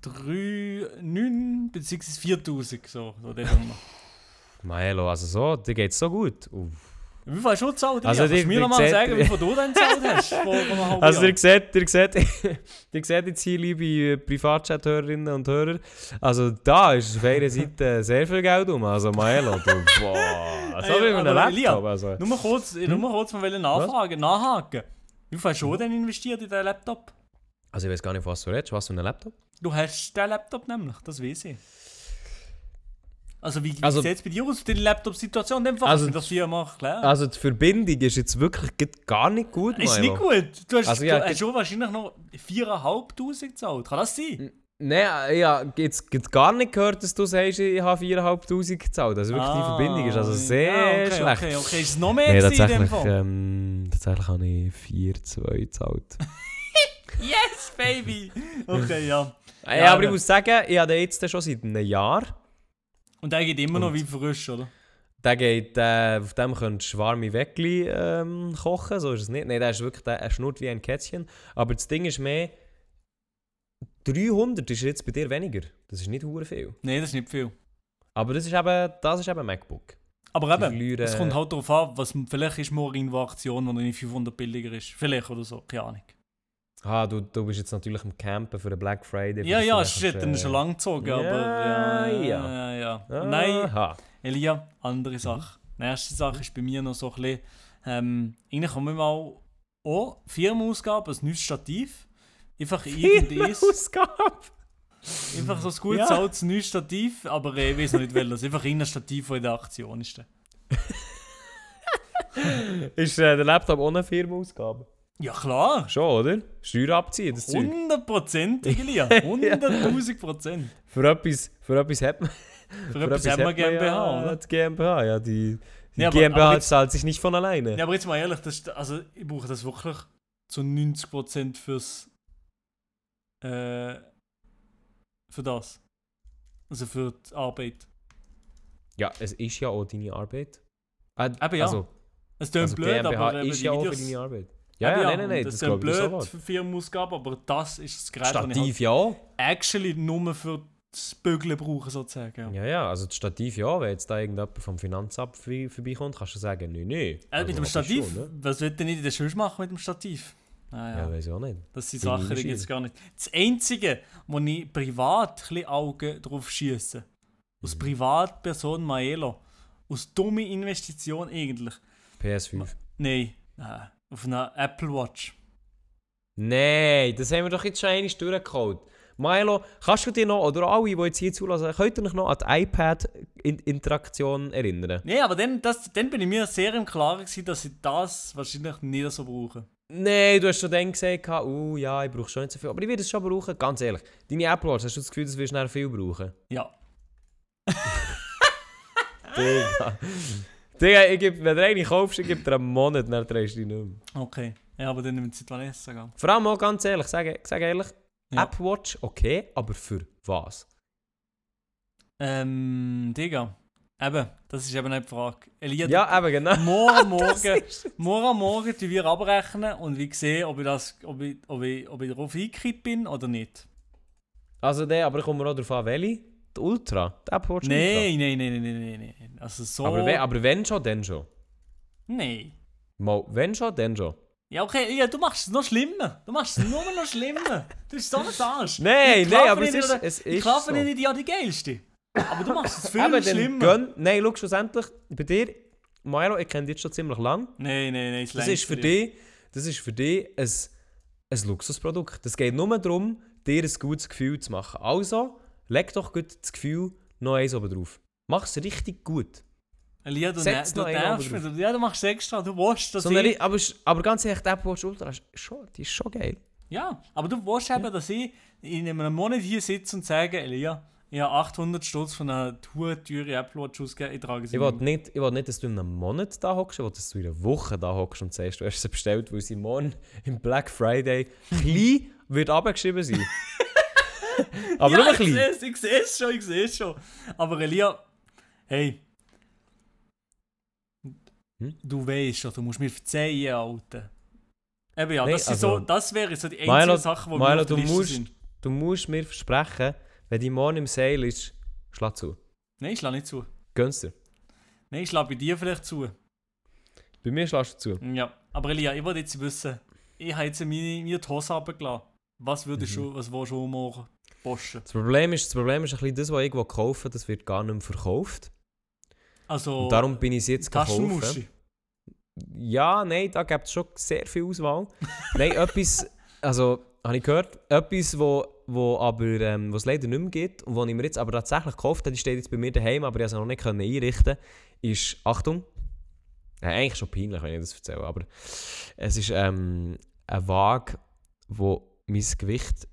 3, 9 bzw. 4000, so, so der Nummer. Milo, also so, dir geht es so gut. Uff. Wie viel hast du gezahlt? Also, Also, du mir die noch mal seht- sagen, wie viel du denn gezahlt hast? Vor, Also ihr seht, ihr seht, ihr seht jetzt hier, liebe Privatchat-Hörerinnen und Hörer, also da ist auf einer Seite sehr viel Geld um. Also Milo, du, boah, so wie mit einem Laptop. Also. Nur mal kurz, nur mal kurz mal nachfragen, nachhaken. Wie viel hast du denn investiert in diesen Laptop? also ich weiß gar nicht, was du redest. Was für ein Laptop? Du hast den Laptop nämlich, das weiß ich. Also wie, wie Also- sieht es bei dir aus, die Laptop-Situation? Also- das hier mal klären. Also die Verbindung ist jetzt wirklich gar nicht gut, ist nicht gut. Du hast, Also, ja, du hast schon wahrscheinlich noch 4'500 gezahlt. Kann das sein? Nein, ja, jetzt geht gar nicht gehört, dass du sagst, ich habe 4'500 gezahlt. Also wirklich, die Ah, Verbindung ist also sehr ja, okay, schlecht. Okay, okay, ist es noch mehr dem tatsächlich, Fall? ähm, tatsächlich habe ich 4,2 gezahlt. Yes, baby! Okay, ja. Ja, Ja, aber ich muss sagen, ich habe jetzt schon seit einem Jahr. Und der geht immer noch wie frisch, oder? Der geht, äh, auf dem könntest du warme Weckli ähm, kochen, so ist es nicht. Nein, der ist wirklich, der, er schnurrt wie ein Kätzchen. Aber das Ding ist mehr, 300 ist jetzt bei dir weniger. Das ist nicht hure viel. Nein, das ist nicht viel. Aber das ist eben, das ist eben MacBook. Aber Die eben, verlieren- es kommt halt darauf an, was, vielleicht ist morgen eine Aktion, die nicht 500 billiger ist. Vielleicht oder so, keine Ahnung. Ah, du, du bist jetzt natürlich am Campen für den Black Friday. Ja, ja, es ist dann schon äh, lang gezogen, aber Ja, ja, ja. ja, ja. Aha. Nein, Elia, andere Sache. Die erste Sache ist bei mir noch so ein bisschen, ähm, eigentlich haben wir mal auch Firmenausgabe, ein neues Stativ. Einfach irgendeins. Ausgabe! Einfach so ein gut Ja. zahltes neues Stativ, aber ich weiß noch nicht welches. Einfach irgendein Stativ, das in der Aktion ist. Ist äh, der Laptop ohne Firmenausgabe? Ja klar. Schon, oder? Steuer abziehen, das Zeug. 100 Prozent, Elia. 100.000 Prozent. Für etwas, für etwas hat man... Für etwas haben wir hat man GmbH, ja, oder? Die GmbH, ja. Die, die Ja, aber- GmbH aber jetzt- zahlt sich nicht von alleine. Ja, aber jetzt mal ehrlich, das, also ich brauche das wirklich zu 90% fürs. Äh, für das. Also für die Arbeit. Ja, es ist ja auch deine Arbeit. Äh, Eben ja. Also, Es klingt also blöd, GmbH aber ist ja auch für deine Arbeit. Ja, Eben ja, nein, nein, nein, Das das ist glaube ich blöd sofort. für Firmenausgaben, aber das ist das Gerät, das ich Stativ halt ja actually nur für das Bügeln brauche, sozusagen. Ja. Ja, ja, also das Stativ ja, wenn jetzt da irgendjemand vom Finanzamt vorbei- vorbeikommt, kannst du sagen, nein, nein. Äh, Also, mit dem Stativ? Schon, ne? Was wird denn nicht in der Schule machen mit dem Stativ? Ah, Ja, ja. weiß ich auch nicht. Das sind Sachen, die gibt es gar nicht. Das Einzige, wo ich privat ein bisschen Augen drauf schiesse, Mhm. aus Privatperson Maelo, aus dumme Investition eigentlich. PS5. Nein, äh, auf einer Apple Watch. Nein, das haben wir doch jetzt schon einmal durchgeholt. Milo, kannst du dich noch, oder alle, die jetzt hier zulassen, könnt ihr euch noch an die iPad-Interaktion erinnern? Nein, aber dann, das, dann bin ich mir sehr im Klaren gewesen, dass ich das wahrscheinlich nicht so brauche. Nein, du hast schon dann gesagt, uh, ja, ich brauche schon nicht so viel. Aber ich werde es schon brauchen, ganz ehrlich. Deine Apple Watch, hast du das Gefühl, das wirst du nachher viel brauchen? Ja. Digga. Digga, ich geb, wenn du eine kaufst, ich gebe dir einen Monat, dann du nicht mehr. Okay. Ja, aber dann nimmt sie die Vanessa gehen. Vor allem auch ganz ehrlich, sag, sag ehrlich, Ja. Apple Watch, okay, aber für was? Ähm, Digga. Eben, das ist eben nicht die Frage. Elia, Ja, eben genau. morgen, morgen, morgen, morgen tun wir abrechnen und wir sehen, ob ich, das, ob ich, ob ich, ob ich darauf eingekippt bin oder nicht. Also der, aber ich komme auch darauf an, welche? Die Ultra? Die Apple Watch Ultra? Nein, nein, nein, nein, nein, nein. Also so. Aber, wenn, aber wenn schon, dann schon. Nein. Mal, wenn schon, dann schon. Ja, okay, ja, du machst es noch schlimmer. Du machst es nur noch schlimmer. Du bist so ein Arsch. Nein, nein, aber es ist, oder- es Ich ist kaufe so. nicht ja die geilste. Aber du machst es viel dann schlimmer. gönn, nein, schau, schlussendlich, bei dir, Milo, ich kenne dich schon ziemlich lang. Nein, nein, nein, Das ist für dich, das ist für dich ein, ein Luxusprodukt. Es geht nur darum, dir ein gutes Gefühl zu machen. Also, leg doch gut das Gefühl noch eins oben drauf. Mach es richtig gut. Elia, du, Setz ner noch du nervst mich. Ja, du machst es extra. Du willst, dass So ich... aber, aber ganz ehrlich, die Apple Watch Ultra ist schon, die ist schon geil. Ja, aber du willst eben, dass ich in einem Monat hier sitze und sage, Elia, ich habe 800 Stutz von einer teure Apple Watch ausgegeben, ich trage sie Ich will nicht. nicht, ich will nicht, dass du in einem Monat da hockst, ich will, dass du in einer Woche da hockst und sagst, du hast sie bestellt, weil sie morgen im Black Friday klein wird abgeschrieben sein. Aber ja, nur ein sehe es, ich sehe es schon, ich sehe es schon. Aber Elia, hey. Hm? Du weißt doch, du musst mir verzeihen, Alter. Eben ja, Nee, das, also- so, das wäre so die einzige Milo, Sache, die Milo du, musst, sind. du musst mir versprechen, wenn die morgen im Sale ist, schlag zu. Nein, ich schlage nicht zu. Gönnst dir. Nein, ich schlage bei dir vielleicht zu. Bei mir schlägst du zu. Ja, aber Elia, ich wollte jetzt wissen, ich habe jetzt meine, mir die Hose runtergelassen. Was würde Mhm. schon, was willst du morgen posten? Das Problem ist, das Problem ist ein bisschen das, was ich kaufen will, das wird gar nicht mehr verkauft. Also, Und darum bin ich es jetzt gekauft. Ja, nein, da gibt es schon sehr viel Auswahl. nein, etwas, also, habe ich gehört, etwas, wo, wo aber, ähm, was leider nicht mehr gibt und was ich mir jetzt aber tatsächlich gekauft habe, die steht jetzt bei mir daheim, aber ich konnte es noch nicht können einrichten, ist, Achtung, ja, eigentlich schon peinlich, wenn ich das erzähle, aber es ist ähm, eine Waage, wo mein Gewicht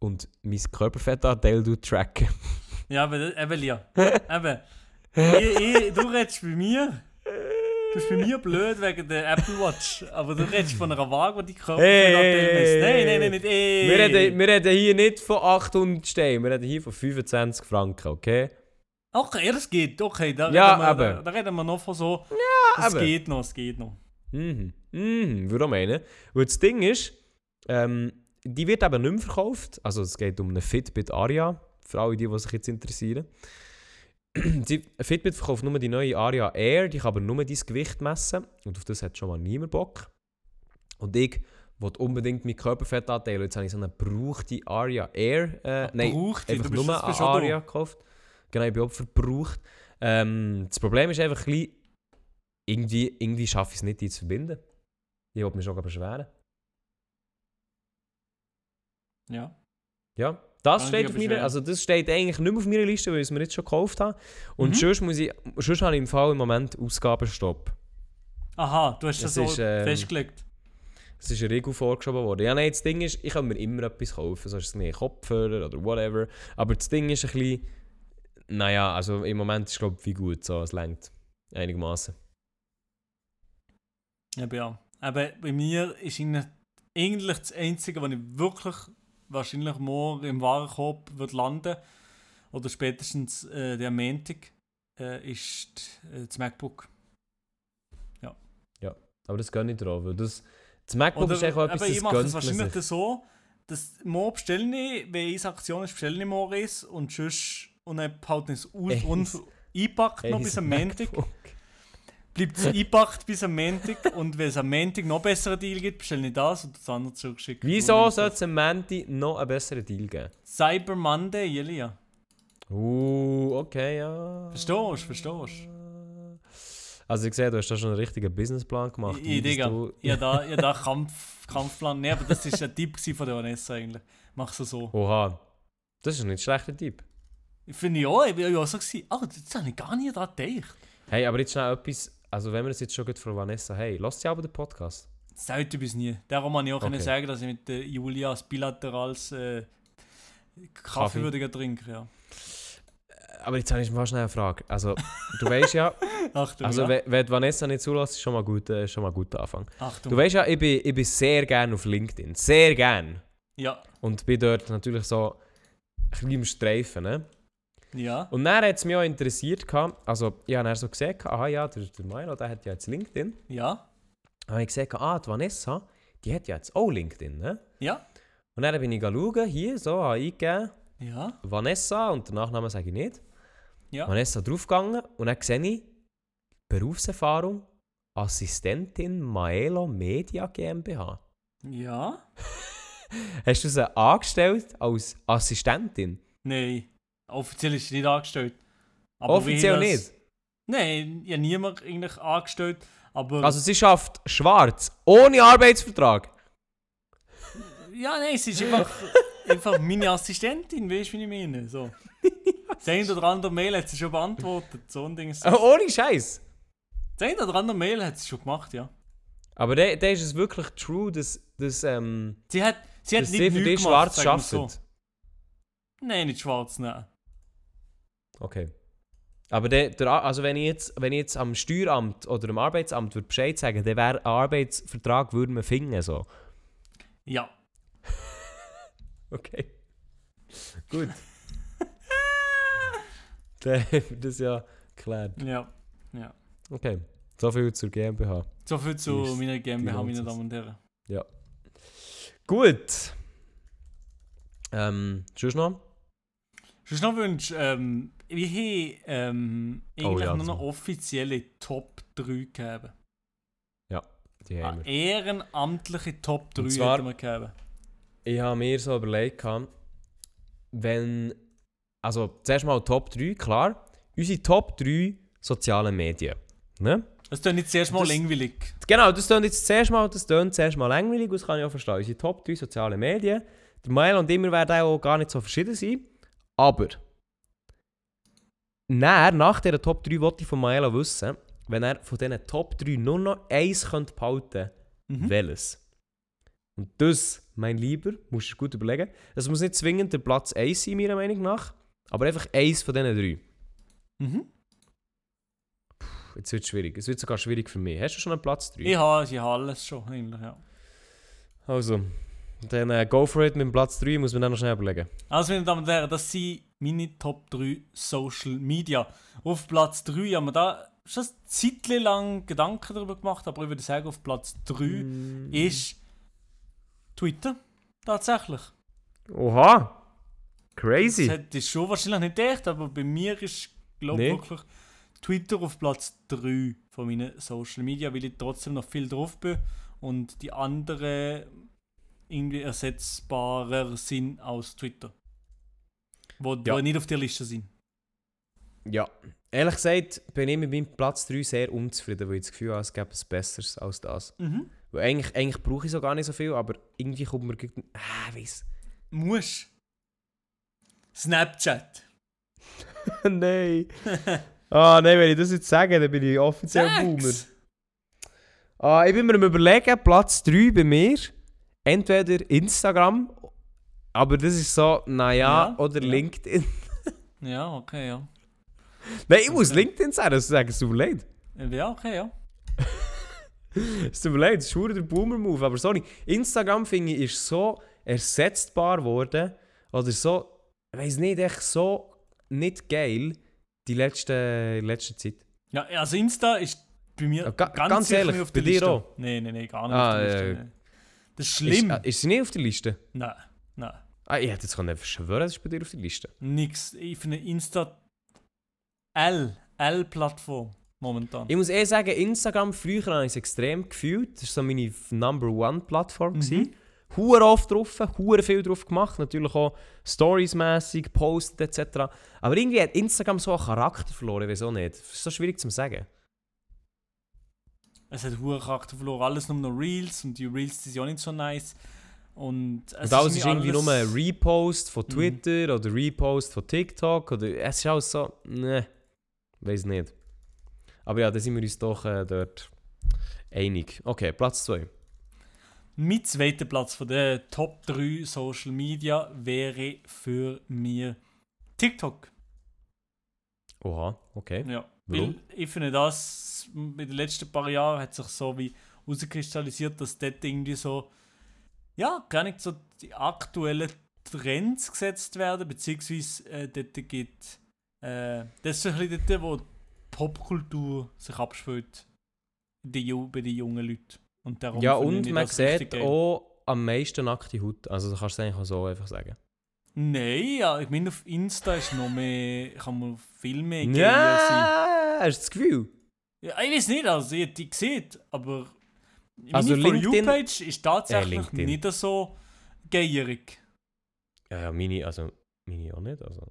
und mein Körperfettanteil du tracken. Ja, aber das- eben, Lia. eben. Ich, ich, du redest bei mir. Du bist bei mir blöd wegen der Apple Watch. Aber du redest von einer Waage, die die Körper Hey! Nein, nein, nein, nicht ey. Wir reden, wir reden hier nicht von 800 Steinen, wir reden hier von 25 Franken, okay? Okay, ja, das geht. Okay, da, Ja, reden wir, da, da reden wir noch von so. Ja, es geht noch, es geht noch. Mhm. Mhm, würde auch meinen. Weil das Ding ist, ähm, die wird eben nicht mehr verkauft. Also es geht um eine Fitbit Aria, für alle die, die sich jetzt interessieren. Die Fitbit verkauft nur die neue Aria Air, die kann aber nur dein Gewicht messen. Und auf das hat schon mal niemand Bock. Und ich will unbedingt mein Körperfettanteil. Jetzt habe ich so eine gebrauchte Aria Air. Äh, nein, die, einfach du bist, nur eine Aria du. gekauft. Genau, ich bin auch verbraucht. Ähm, das Problem ist einfach ein bisschen, irgendwie, irgendwie schaffe ich es nicht, die zu verbinden. Ich will mich schon beschweren. Ja. Ja, das steht auf meiner, also das steht eigentlich nicht mehr auf meiner Liste, weil ich es mir jetzt schon gekauft habe. Und Mhm. sonst, muss ich, sonst habe ich im Fall im Moment Ausgabenstopp. Aha, du hast das, Das so ähm, festgelegt. Es ist eine Regel vorgeschoben worden. Ja, nein, das Ding ist, ich kann mir immer etwas kaufen, so ist es nicht Kopfhörer oder whatever. Aber das Ding ist ein bisschen, naja, also im Moment ist glaube ich wie gut so, es längt einigermaßen. Eben ja. Aber bei mir ist eigentlich das Einzige, was ich wirklich wahrscheinlich morgen im Warenkorb wird landen oder spätestens äh, der Montag, äh, ist äh, das MacBook. Aber das gönne ich drauf, weil das, das MacBook Oder, ist auch etwas, aber ich mache man wahrscheinlich sich. so, dass morgen bestelle ich, wenn es Aktion ist, bestelle ich morgen eins und sonst und dann behalte ich es aus Eins. und einpackt noch bis am Montag. Bleibt es eingepackt bis am Montag und wenn es am Montag noch besseren Deal gibt, bestelle ich das und das andere zurückschicken. Wieso soll es am Mandy noch einen besseren Deal geben? Cyber Monday, Elia. Uh, okay, ja. Verstehst, verstehst. Also ich sehe, du hast da schon einen richtigen Businessplan gemacht. Ich, ich, Digga, du- ich habe da, ich hab da Kampf, Kampfplan. Nee, aber das war ein Tipp von der Vanessa eigentlich. Mach es so. Oha, das ist ein nicht schlechter. Ich finde ja auch, ich war ja auch so gewesen, oh, das habe ich gar nicht daran gedacht. Hey, aber jetzt schnell etwas, also wenn wir das jetzt schon gut von Vanessa hey, lass sie aber den Podcast. Sollte bis nie. Darum kann ich auch Okay. sagen, dass ich mit der Julia ein bilaterales äh, Kaffee, Kaffee. trinken. Ja. Aber jetzt habe ich mal schnell eine Frage. Also, du weißt ja, Achtung, also ja. wenn, Vanessa nicht zulässt, ist schon mal gut, äh, schon mal ein guter Anfang. Achtung. Du weißt ja, ich bin, ich bin sehr gerne auf LinkedIn. Sehr gerne. ja, Und bin dort natürlich so ein bisschen im Streifen. Ne? Ja, Und dann hat es mich auch interessiert, gehabt, also ich habe dann so gesehen, aha ja, der, der Milo, der hat ja jetzt LinkedIn. ja, Dann habe ich gesehen, ah, die Vanessa, die hat ja jetzt auch LinkedIn. Ne? ja, Und dann bin ich schauen, hier, so, habe ich eingegeben, ja, Vanessa, und den Nachnamen sage ich nicht. ja. Vanessa draufgegangen und dann sehe ich Berufserfahrung, Assistentin Maelo Media GmbH. Ja. Hast du sie angestellt als Assistentin? Nein. Offiziell ist sie nicht angestellt. Aber Offiziell das- nicht. Nein, habe niemand eigentlich angestellt. Aber Also sie schafft schwarz, ohne Arbeitsvertrag. ja, nein, sie ist einfach, einfach meine Assistentin, weißt du, wie ich meine? So. Das eine oder andere Mail hat sie schon beantwortet. So ein Ding das. ohne Scheiß. Das eine oder andere Mail hat sie schon gemacht, ja. Aber da ist es wirklich true, dass, dass, ähm, Sie hat, sie hat dass nicht sie für dich schwarz arbeitet. so. Nein, nicht schwarz, nein. Okay. Aber der, der, also wenn, ich jetzt, wenn ich jetzt am Steueramt oder am Arbeitsamt würde Bescheid sagen, dann wäre ein Arbeitsvertrag würde man finden. So. Ja. Okay. Gut. Dann haben wir das ja geklärt. Ja. ja. Okay. So viel zur GmbH. So viel zu ist- meiner GmbH, meine. Damen und Herren. Gut. Ähm, sonst noch? Sonst noch wünsch, ähm, wir haben ähm, eigentlich ja, nur noch so. offizielle Top 3 gegeben. Die haben Eine wir. ehrenamtliche Top 3 Und zwar- hätten wir gegeben. Ich habe mir so überlegt, wenn. Also, zuerst mal Top 3, klar. Unsere Top 3 sozialen Medien. Ne? Das klingt jetzt zuerst mal langweilig. Genau, das klingt jetzt zuerst mal, das klingt zuerst mal langweilig, das kann ich auch verstehen. Unsere Top 3 sozialen Medien. Der Mail und immer werden auch gar nicht so verschieden sein. Aber. Nach, nach dieser Top 3 wollte ich von Maelo wissen, wenn er von diesen Top 3 nur noch eins könnte behalten Mhm. welches? Und das, mein Lieber, musst du gut überlegen. Es muss nicht zwingend der Platz 1 sein, meiner Meinung nach, aber einfach eins von diesen drei. Mhm. Puh, Jetzt wird es schwierig. Es wird sogar schwierig für mich. Hast du schon einen Platz 3? Ich habe, ich habe alles schon, eigentlich, ja. Also, dann äh, go for it mit dem Platz 3, muss man dann noch schnell überlegen. Also, meine Damen und Herren, das sind meine Top 3 Social Media. Auf Platz 3 haben wir da schon ein Zeitchen lang Gedanken darüber gemacht, aber ich würde sagen, auf Platz 3 Mm. ist Twitter. Tatsächlich. Oha! Das Crazy! hätte ich schon wahrscheinlich nicht gedacht, aber bei mir ist, glaube ich, Nee. wirklich Twitter auf Platz 3 von meinen Social Media, weil ich trotzdem noch viel drauf bin und die anderen irgendwie ersetzbarer sind aus Twitter. Wo, Ja. wo nicht auf der Liste sind. Ja. Ehrlich gesagt bin ich mit meinem Platz 3 sehr unzufrieden, weil ich das Gefühl habe, es gäbe etwas Besseres als das. Mhm. Weil eigentlich, eigentlich brauche ich so gar nicht so viel, aber irgendwie kommt mir... Ah, weiss. Muss. Snapchat. nein! Ah, nein, wenn ich das jetzt sage, dann bin ich offiziell ein Boomer. Ah, ich bin mir am überlegen, Platz 3 bei mir. Entweder Instagram, aber das ist so, naja, Ja, oder ja. LinkedIn. Ja, okay, ja. Nein, ich muss Okay. LinkedIn sagen, das sagen, es tut mir leid. Äh, Ja, okay, ja. Es tut mir leid, es ist der Boomer-Move. Aber sorry, Instagram finde ich ist so ersetzbar geworden. Oder so, ich weiß nicht, echt so nicht geil die letzte, letzte Zeit. Ja, also Insta ist bei mir Ja, ga- ganz, ganz ehrlich, auf bei der dir Liste. auch? Nein, nein, nein, gar nicht Ah, auf der Liste. nein. Das ist schlimm. Ist, äh, ist sie nicht auf der Liste? nein, nein. Ah, ich hätte jetzt können schwören, das ist bei dir auf der Liste. Nix. Ich finde Insta L, L-Plattform momentan. Ich muss eh sagen, Instagram früher habe ich es extrem gefühlt. Das war so meine Number One Plattform. Mhm. Hure oft drauf, hure viel drauf gemacht. Natürlich auch Stories-mässig, postet etc. Aber irgendwie hat Instagram so einen Charakter verloren, auch nicht. Das ist so schwierig zu sagen. Es hat hohen Charakter verloren. Alles nur noch Reels und die Reels die sind auch nicht so nice. Und, es Und alles ist irgendwie nur alles- ein Repost von Mhm. Twitter oder Repost von TikTok. Oder es ist alles so, ne, weiß nicht. Aber ja, da sind wir uns doch äh, dort einig. Okay, Platz 2. Mein zweiter Platz von den Top 3 Social Media wäre für mich TikTok. Oha, okay. Ja. Warum? Weil ich finde, das in den letzten paar Jahren hat sich so wie herauskristallisiert, dass dort irgendwie so, ja, gar nicht so die aktuellen Trends gesetzt werden, beziehungsweise äh, dort gibt, äh, das ist so ein bisschen dort, wo die Popkultur sich abspielt die, bei den jungen Leuten. Und darum Ja, und man sieht auch am meisten nackte Haut. Also, das kannst du eigentlich auch so einfach sagen. Nein, ja, ich meine, auf Insta ist noch mehr, kann man viel mehr geil sein. Ja, hast du das Gefühl? Ja, ich weiß nicht, also ich die gesehen, aber Also meine For LinkedIn- You-Page ist tatsächlich Äh, nicht so geierig. Ja, ja, meine, also, meine auch nicht. Also.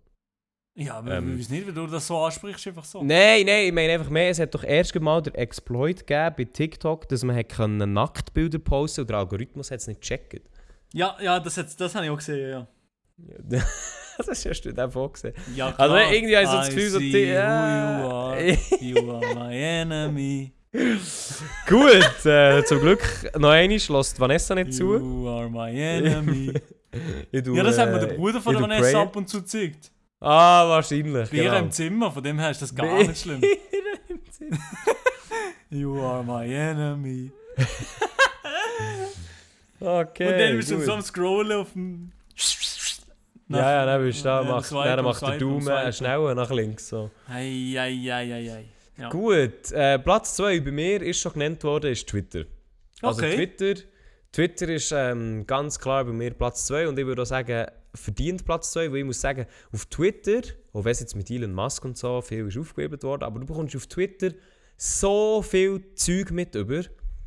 Ja, aber Ähm. ich weiß nicht, wie du das so ansprichst, einfach so. Nein, nein, ich meine einfach mehr, es hat doch erst mal der Exploit gegeben bei TikTok, dass man hat können Nacktbilder posten und der Algorithmus hat es nicht gecheckt. Ja, ja, das, hat, das habe ich auch gesehen, ja. Ja, das hast du dann auch gesehen. Ja, Also klar. irgendwie habe ich so das Gefühl, so die- ja. you are. You are my enemy. Gut, äh, zum Glück noch einmal lässt Vanessa nicht zu. You are my enemy. Tu, ja, das hat mir äh, der Bruder von Vanessa Pray. ab und zu gezeigt. Ah, wahrscheinlich. Bei ihr Genau. im Zimmer, von dem her ist das gar Bei nicht schlimm. ihr im Zimmer. You are my enemy. Okay. und dann bist du so am Scrollen auf dem. Ja, ja, dann bist du da, Ja, macht, dann macht der Daumen äh, schneller nach links. So. Ei, ei, ei, ei, ei. Ja. Gut, äh, Platz 2 bei mir ist schon genannt worden, ist Twitter. Also Okay. Twitter, Twitter ist ähm, ganz klar bei mir Platz 2 und ich würde auch sagen, verdient Platz 2, weil ich muss sagen, auf Twitter, auch wenn es jetzt mit Elon Musk und so viel ist aufgehoben worden, aber du bekommst auf Twitter so viel Zeug mit über.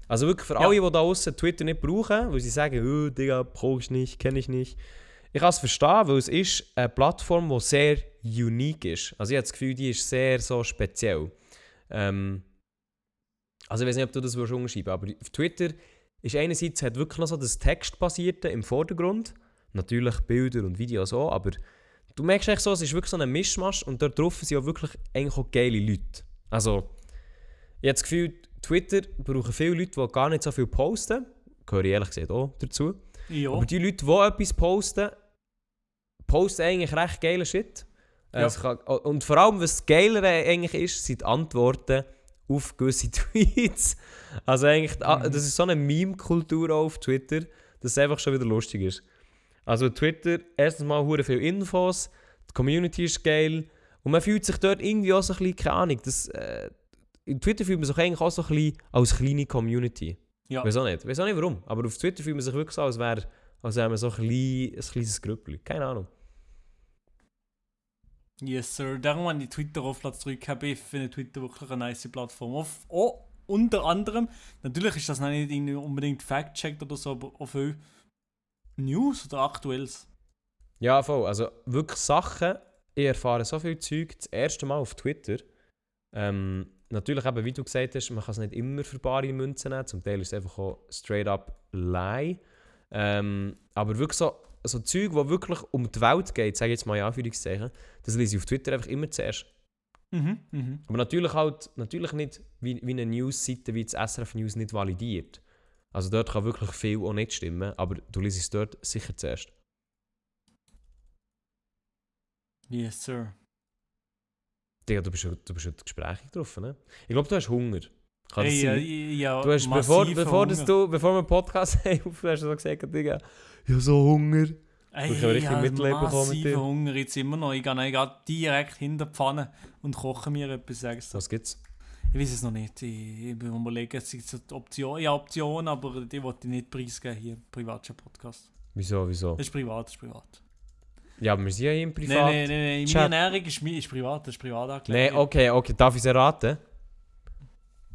Also wirklich für Ja. alle, die da außen Twitter nicht brauchen, weil sie sagen, oh, Digga, brauche ich nicht, kenne ich nicht. Ich kann es verstehen, weil es ist eine Plattform, die sehr unique ist. Also ich habe das Gefühl, die ist sehr so speziell. Ähm, also ich weiß nicht, ob du das unterschreiben aber auf Twitter ist einerseits hat wirklich noch so das Textbasierte im Vordergrund. Natürlich Bilder und Videos auch, aber du merkst echt so, es ist wirklich so ein Mischmasch und dort drauf sind auch wirklich eigentlich auch geile Leute. Also, ich habe das Gefühl, Twitter brauchen viele Leute, die gar nicht so viel posten. Gehöre ich ehrlich gesagt auch dazu. Ja. Aber die Leute, die etwas posten, posten eigentlich recht geile Shit. Äh, Ja. kann, und vor allem, was geiler eigentlich ist, sind die Antworten auf gewisse Tweets. Also eigentlich, die- Mhm. das ist so eine Meme-Kultur auf Twitter, dass es einfach schon wieder lustig ist. Also Twitter, erstens mal hure viel Infos, die Community ist geil und man fühlt sich dort irgendwie auch so ein bisschen, keine Ahnung, das, äh, in Twitter fühlt man sich eigentlich auch so ein bisschen als kleine Community. ja. Weiß auch nicht. Weiß auch nicht warum. Aber auf Twitter fühlt man sich wirklich so, als wäre als wäre man so ein, klein, ein kleines Grüppli. Keine Ahnung. Yes, sir. Darum habe ich Twitter auf Platz 3 gehabt. Ich finde Twitter wirklich eine nice Plattform. Auf, auch unter anderem, natürlich ist das nicht unbedingt Fact-checked oder so, aber viel News oder Aktuelles. Ja, voll. Also wirklich Sachen. Ich erfahre so viel Zeug das erste Mal auf Twitter. Ähm, natürlich eben, wie du gesagt hast, man kann es nicht immer für bare Münzen nehmen. Zum Teil ist es einfach auch straight up lie. Ähm, aber wirklich so, so Zeug, wo wirklich um die Welt geht, sage ich jetzt mal in Anführungszeichen, das lese ich auf Twitter einfach immer zuerst. Mhm, mhm. Aber natürlich halt, natürlich nicht wie, wie eine News-Seite wie das SRF News nicht validiert. Also dort kann wirklich viel auch nicht stimmen, aber du liest es dort sicher zuerst. Yes, sir. Digga, du bist, du bist ja gesprächig drauf, ne? Ich glaube, du hast Hunger. Kann das Hey, sein? ja, Du hast, bevor, bevor, das Hunger. du, bevor wir Podcast haben, hast du so gesagt, Digga, ja, so Hunger. Ey, Ich habe richtig ja, Mitleid bekommen mit dir. Hunger jetzt immer noch. Ich gehe gerade direkt hinter die Pfanne und koche mir etwas. Sagst du. Was gibt's? Ich weiß es noch nicht. Ich, ich bin überlegen, es gibt so die Option, ja, Option, aber die wollte ich nicht preisgeben hier im privaten Podcast. Wieso, wieso? Das ist privat, das ist privat. Ja, aber wir sind ja im Nein, Privat. nein, nein, nein. Chat. Meine Ernährung ist, ist privat, das ist privat Nein, angeklärt. okay, okay. Darf ich es erraten?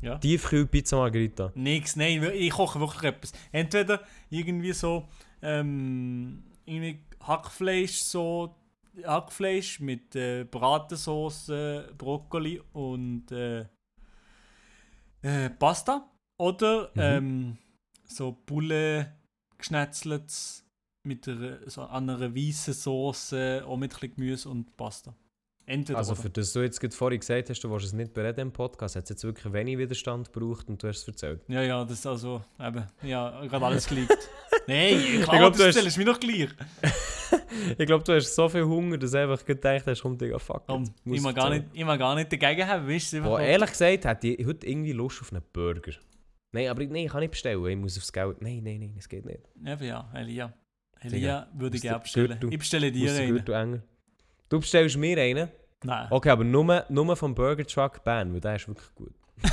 Ja. Tiefkühl-Pizza Margarita. Nix, nein, ich koche wirklich etwas. Entweder irgendwie so ähm, irgendwie Hackfleisch, so Hackfleisch mit äh, Bratensauce, Brokkoli und äh, äh, Pasta. Oder Mhm. ähm, so Bulle geschnetzelt mit einer, so einer weißen Soße, auch mit ein bisschen Gemüse und Pasta. Entweder Also für das du jetzt gerade vorhin gesagt hast, du willst es nicht bereden im Podcast, hat es jetzt wirklich wenig Widerstand gebraucht und du hast es erzählt. Ja, ja, das ist also, eben, ja, gerade alles geleakt. Nein, Ich glaub, das du hast- du mir doch gleich. Ich glaube, du hast so viel Hunger, dass du einfach gedacht hast, komm, Digga, fuck. Komm, ich mag, gar nicht, ich mag gar nicht dagegen haben, weißt du? Boah, ehrlich gesagt, hätte ich heute irgendwie Lust auf einen Burger. Nein, aber ich, nein, ich kann nicht bestellen, ich muss aufs Geld. Nein, nein, nein, das geht nicht. Eben ja, Elia. Elia würde ich gerne du- bestellen. du- Ich bestelle dir einen. Gürtel enger. Du bestellst mir einen? Nein. Okay, aber nur, nur vom Burger Truck Bern, weil der ist wirklich gut.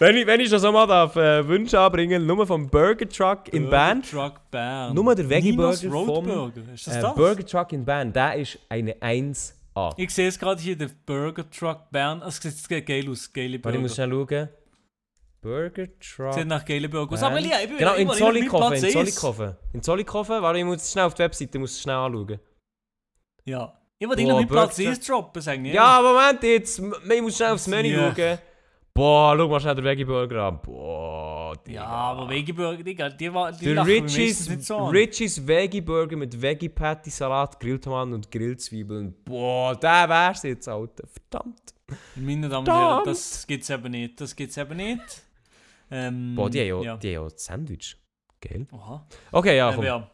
wenn, ich, wenn ich schon so mal darf, äh, Wünsche anbringen, nur vom Burger Truck in Bern. Truck Bern. Nur der Veggie Burger vom, Burger. Ist das Äh, das? Burger Truck in Bern, der ist eine 1A. Ich sehe es gerade hier, der Burger Truck Bern. Es sieht geil aus, geile Warte, ich muss Burger. schnell schauen. Burger Truck Sieht nach geile Burger aus. Aber Elia, ich bin Genau, in Zollikofen, in. Zollikofen. In Zollikofen, warte, ich muss schnell auf die Webseite, muss schnell anschauen. Ja. Ich will nicht mit Platz Burger 1 droppen, sagen Ja, Moment jetzt, ich muss schnell aufs Menü Ja. schauen. Boah, schau mal schnell den Veggie Burger an. Boah, Digga. Ja, aber Veggie Burger, Digga, die, die Der Richies, nicht so. Richies Veggie Burger mit Veggie Patty, Salat, Grilltomaten und Grillzwiebeln. Boah, der wär's jetzt, Alter. Verdammt. Meine Damen und Herren, das gibt's eben nicht. Das gibt's eben nicht. Ähm, Boah, die haben ja, ja. Die haben ja Sandwich. Geil. Oha. Okay, ja, Ähm, komm. ja.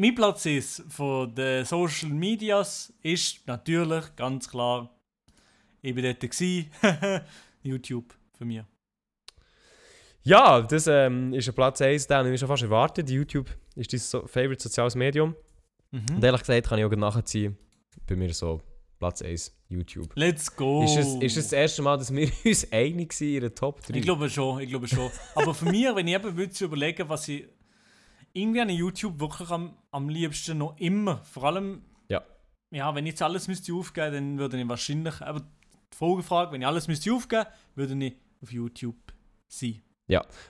Mein Platz ist von den Social Medias ist natürlich ganz klar, ich bin dort gewesen. YouTube für mich. Ja, das ähm, ist ein Platz 1, den habe ich schon fast erwartet. YouTube ist dein so favorite soziales Medium. Und Mhm. ehrlich gesagt kann ich auch nachziehen. Bei mir so Platz 1, YouTube. Let's go! Ist, es, ist es das erste Mal, dass wir uns einig sind in der Top 3? Ich glaube schon, ich glaube schon. Aber für mich, wenn ich eben würde überlegen, was ich irgendwie an YouTube wirklich am, am liebsten noch immer, vor allem, Ja. ja, wenn ich jetzt alles müsste aufgeben, dann würde ich wahrscheinlich, aber die Folgefrage, wenn ich alles müsste aufgeben, würde ich auf YouTube sein.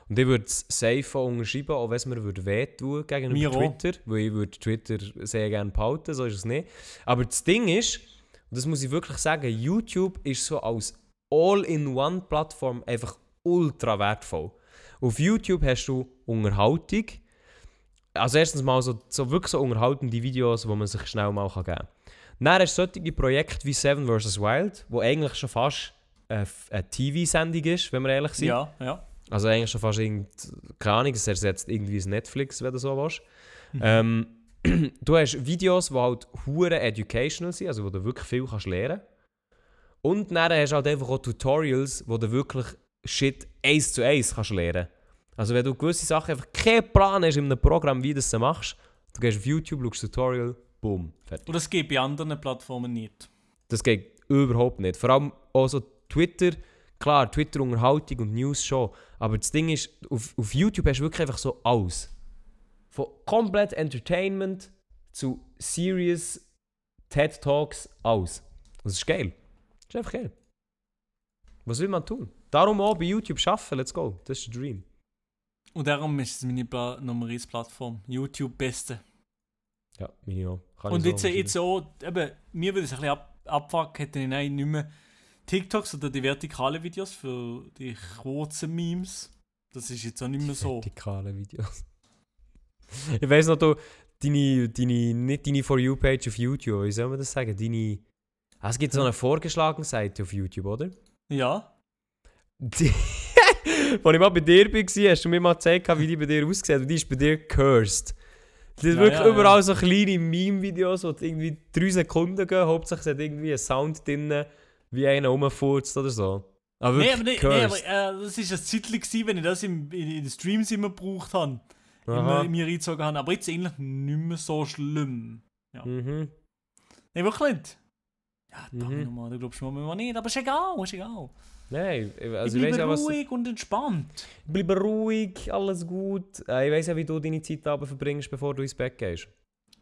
Und ich würde es safe auch unterschreiben, auch wenn es mir würde wehtun gegenüber Mir auch. Twitter, weil ich würde Twitter sehr gerne behalten, so ist es nicht. Aber das Ding ist, und das muss ich wirklich sagen, YouTube ist so als All-in-One-Plattform einfach ultra wertvoll. Auf YouTube hast du Unterhaltung, also erstens mal so, so wirklich so unterhaltende Videos, wo man sich schnell mal geben kann. Dann hast du solche Projekte wie Seven vs. Wild, wo eigentlich schon fast eine, eine TV-Sendung ist, wenn wir ehrlich sind. Ja, ja. Also eigentlich schon fast irgend, keine Ahnung, es ersetzt irgendwie Netflix, wenn du so willst. Mhm. Ähm, du hast Videos, die halt hure educational sind, also wo du wirklich viel kannst lernen Und dann hast du halt einfach auch Tutorials, wo du wirklich Shit eins zu eins kannst lernen. Also wenn du gewisse Sachen einfach keinen Plan hast in einem Programm, wie du das machst, du gehst auf YouTube, schaust Tutorial, boom, fertig. Und das geht bei anderen Plattformen nicht. Das geht überhaupt nicht. Vor allem auch so Twitter, klar, Twitter-Unterhaltung und News schon. Aber das Ding ist, auf, auf YouTube hast du wirklich einfach so alles. Von komplett Entertainment zu Serious TED Talks, alles. Das ist geil. Das ist einfach geil. Was will man tun? Darum auch bei YouTube arbeiten, let's go. Das ist der Dream. Und darum ist es meine Pla Nummer 1 Plattform. YouTube beste. Ja, meine auch. Kann Und jetzt, so jetzt auch, eben, mir würde es ein bisschen ab, abfucken, hätte ich nein, nicht mehr TikToks oder die vertikalen Videos für die kurzen Memes. Das ist jetzt auch nicht mehr so. Vertikale Videos. ich weiss noch, du, deine, deine, nicht deine For You-Page auf YouTube, wie soll man das sagen? Deine, Ah, Es gibt so eine vorgeschlagene Seite auf YouTube, oder? Ja. Die, Als ich mal bei dir war, hast du mir mal gezeigt, wie die bei dir aussieht. Und die ist bei dir cursed. Das sind Ja, wirklich ja, ja. überall so kleine Meme-Videos, die irgendwie drei Sekunden gehen. Hauptsächlich hat irgendwie ein Sound drin, wie einer rumfurzt oder so. Aber Nee, aber, nee, nee, aber äh, das ist ein Zeitchen, wenn ich das im, in, in den Streams immer gebraucht habe. Immer mir reingezogen habe. Aber jetzt eigentlich nicht mehr so schlimm. Mhm. Nee, wirklich nicht. Ja, Mhm. danke nochmal, du glaubst mir mal nicht. Aber ist egal, ist egal. Nein, also ich ich bleibe ja, was. ruhig und entspannt. Ich bleibe ruhig, alles gut. Äh, Ich weiß ja, wie du deine Zeit abends verbringst, bevor du ins Bett gehst.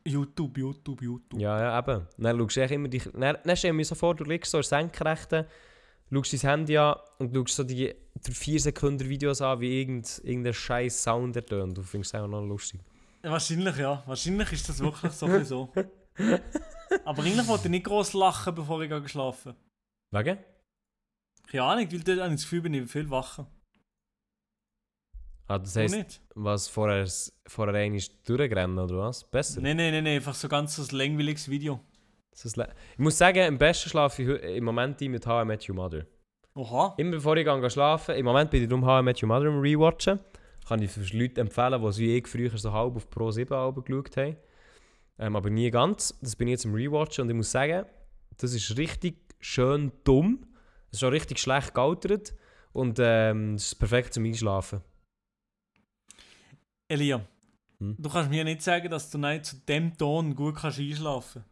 YouTube, YouTube, YouTube. Ja, ja, eben. Dann schaust du immer dich. Dann, dann stell mir so vor, du liegst so Senkrechten, schaust dein Handy an und schaust so die 4 Sekunden Videos an, wie irgend, irgendein scheiß Sound ertönt. Du findest es auch noch lustig. Wahrscheinlich, ja. Wahrscheinlich ist das wirklich so. ein bisschen so. Aber eigentlich wollte ich nicht groß lachen, bevor ich schlafen Wegen? Keine Ahnung, weil dort habe ich das Gefühl, bin ich viel wacher. Ah, das heisst, nicht? was vorher, vorher einmal durchgerannt oder was? Besser? Nein, nein, nein, nee, einfach so ganz ein langweiliges Video. Ich muss sagen, am besten schlafe ich im Moment ein mit How I Met Your Mother. Oha. Immer bevor ich gehe schlafen, im Moment bin ich darum How I Met Your Mother am Rewatchen. Kann ich für Leute empfehlen, die wie ich früher so halb auf Pro 7 Alben geschaut haben. Ähm, aber nie ganz. Das bin ich jetzt am Rewatchen und ich muss sagen, das ist richtig schön dumm. Es ist schon richtig schlecht gealtert und ähm, es ist perfekt zum Einschlafen. Elia, Hm? du kannst mir nicht sagen, dass du nicht zu dem Ton gut kannst einschlafen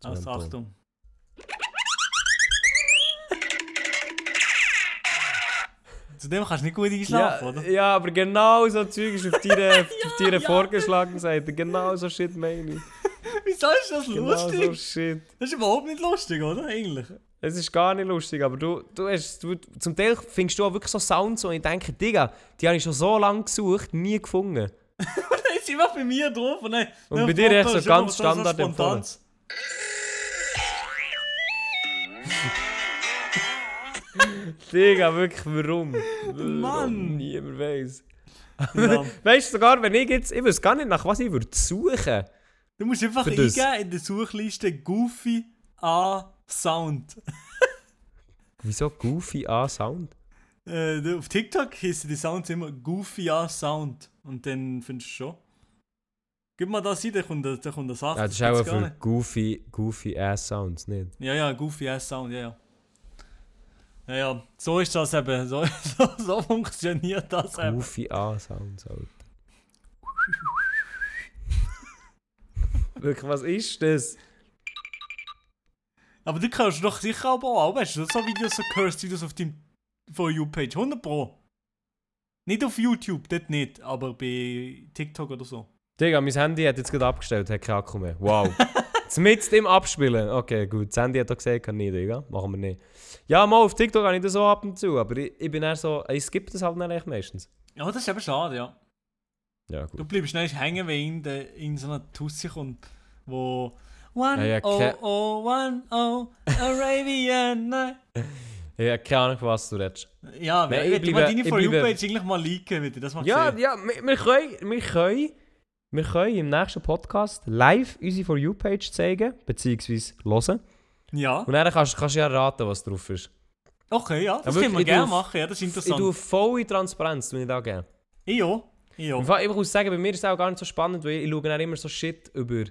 Zu Also. Achtung. Zu dem kannst du nicht gut einschlafen, ja, oder? ja, aber genau so Zeug ist auf deiner, auf deiner ja. vorgeschlagenen Seite. Genau so Shit meine ich. Wieso ist das Genau lustig? so Shit. Das ist überhaupt nicht lustig, oder? Eigentlich. Es ist gar nicht lustig, aber du, du hast, du, zum Teil findest du auch wirklich so Sounds, und ich denke, Digga, die habe ich schon so lange gesucht, nie gefunden. Und dann ist immer bei mir drauf. Und, dann, Und dann bei dir Foto so ganz Standard spontanes. Digga, wirklich, warum? Mann! Niemand weiß. Ja. Weißt du, sogar wenn ich jetzt, ich weiß gar nicht, nach was ich würde suchen. Du musst einfach eingeben in der Suchliste Goofy A Sound. Wieso Goofy A Sound? Äh, auf TikTok heißen die Sounds immer Goofy A Sound. Und dann findest du schon. Gib mal das ein, dann kommt, da kommt eine Sache. Ja, das ist auch für nicht. Goofy, Goofy Ass Sounds, nicht? Ja, ja, Goofy A Sound, ja, ja. Ja, ja, so ist das eben. So, so, so funktioniert das eben. Goofy A Sounds, Alter. Wirklich, was ist das? Aber du kannst doch sicher auch bauen. Weißt du, so Videos, so Cursed-Videos auf deinem For You-Page. 100 Pro. Nicht auf YouTube, dort nicht, aber bei TikTok oder so. Digga, mein Handy hat jetzt gerade abgestellt, hat keinen Akku mehr. Wow. Mit dem Abspielen. Okay, gut. Das Handy hat auch gesagt, kann nicht, Digga. Machen wir nicht. Ja, mal auf TikTok habe ich das so ab und zu, aber ich, ich bin eher so, ich skippe das halt dann echt meistens. Ja, das ist eben schade, ja. Ja, gut. Du bleibst schnell hängen, wenn in, in so einer Tussi kommt, wo One Ja, ja, oh oh one oh Arabian Night. Ich habe keine Ahnung, von was du redest. Ja, Nein, ich mal bleibe- deine ich For You-Page eigentlich mal liken, bitte, das macht Ja, Sinn. ja, wir, wir, können, wir, können, wir können im nächsten Podcast live unsere For You-Page zeigen, beziehungsweise hören. Ja, Und dann kannst, kannst du ja raten, was drauf ist. okay, ja, das wirklich, können wir ich gerne machen, ja, das ist Ich interessant. tue volle Transparenz, tue ich da gerne. Ich auch, ich auch. Ich muss sagen, bei mir ist es auch gar nicht so spannend, weil ich schaue dann immer so Shit über.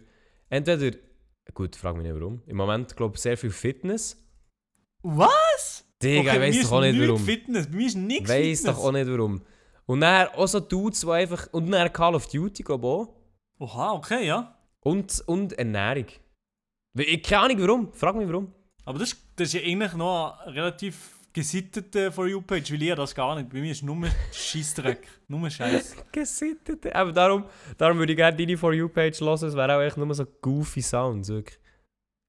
Entweder. Gut, frag mich nicht warum. Im Moment glaube ich sehr viel Fitness. Was? Digga, Okay, ich weiß doch auch nicht warum. Fitness, bei mir ist nichts Weiß Fitness. doch auch nicht warum. Und dann auch so Dudes, die einfach. Und dann Call of Duty, glaube ich auch. Oha, okay, ja. Und, und Ernährung. Ich keine Ahnung warum. Frag mich warum. Aber das, das ist ja eigentlich noch relativ gesittete For You-Page, weil ich das gar nicht. Bei mir ist nur Scheissdreck, nur Scheiß. Gesittet. Aber darum, darum würde ich gerne deine For You-Page hören. Es wäre auch echt nur so goofy Sounds. Wirklich.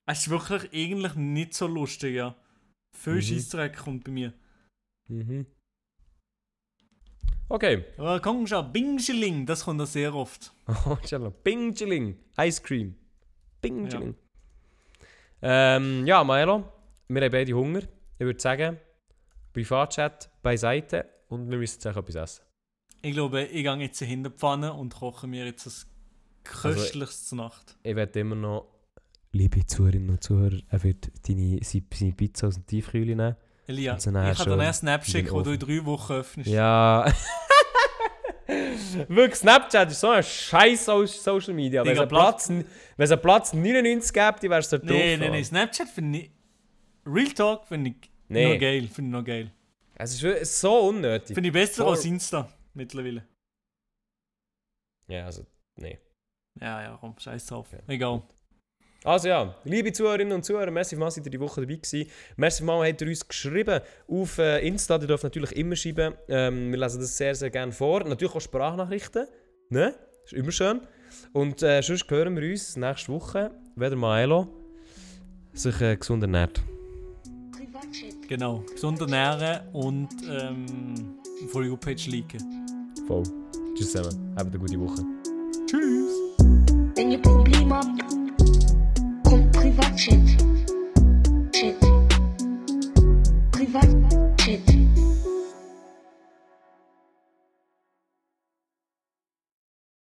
Es ist wirklich eigentlich nicht so lustig, ja. Viel Mhm. Scheissdreck kommt bei mir. Mhm. Okay. Aber komm schon, Bingschling, das kommt da sehr oft. Oh, inshallah. Bing Chilling. Ice Cream. Bing Chilling. Ja. Ähm, ja, Milo, wir haben beide Hunger. Ich würde sagen, Privatchat beiseite und wir müssen jetzt auch etwas essen. Ich glaube, ich gehe jetzt in die Pfanne und koche mir jetzt ein köstliches zur Nacht. Ich werde immer noch liebe Zuhörerinnen und Zuhörer, er wird deine, seine, seine Pizza aus dem Tiefkühl nehmen. Elia, ich dir schön einen Snap den schicken, wo du in drei Wochen öffnest. Ja. Wirklich, Snapchat ist so ein scheiß So- Social Media. Wenn es einen Platz, Platz 99 gäbe, die wärst du drauf. nee, nee, Mann. Snapchat finde ich. Real Talk finde ich Nee. noch geil. Finde ich noch geil. Es ist so unnötig. Finde ich besser Voll. als Insta mittlerweile. Ja, also, nee. Ja, ja, komm, scheiß drauf. Ja. Egal. Also ja, liebe Zuhörerinnen und Zuhörer, merci mal, seid ihr die Woche dabei gewesen. Merci mal, habt ihr uns geschrieben auf äh, Insta, ihr dürft natürlich immer schreiben. Ähm, wir lesen das sehr, sehr gerne vor. Natürlich auch Sprachnachrichten, ne? Ist immer schön. Und äh, sonst hören wir uns nächste Woche, wenn der Maelo sich äh, gesund ernährt. Genau. Gesund ernähren und ähm, For You Page liken. Voll. Tschüss zusammen. Habt eine gute Woche. Tschüss. Wenn ihr Probleme habt, kommt Privatchat. Chat. Privat.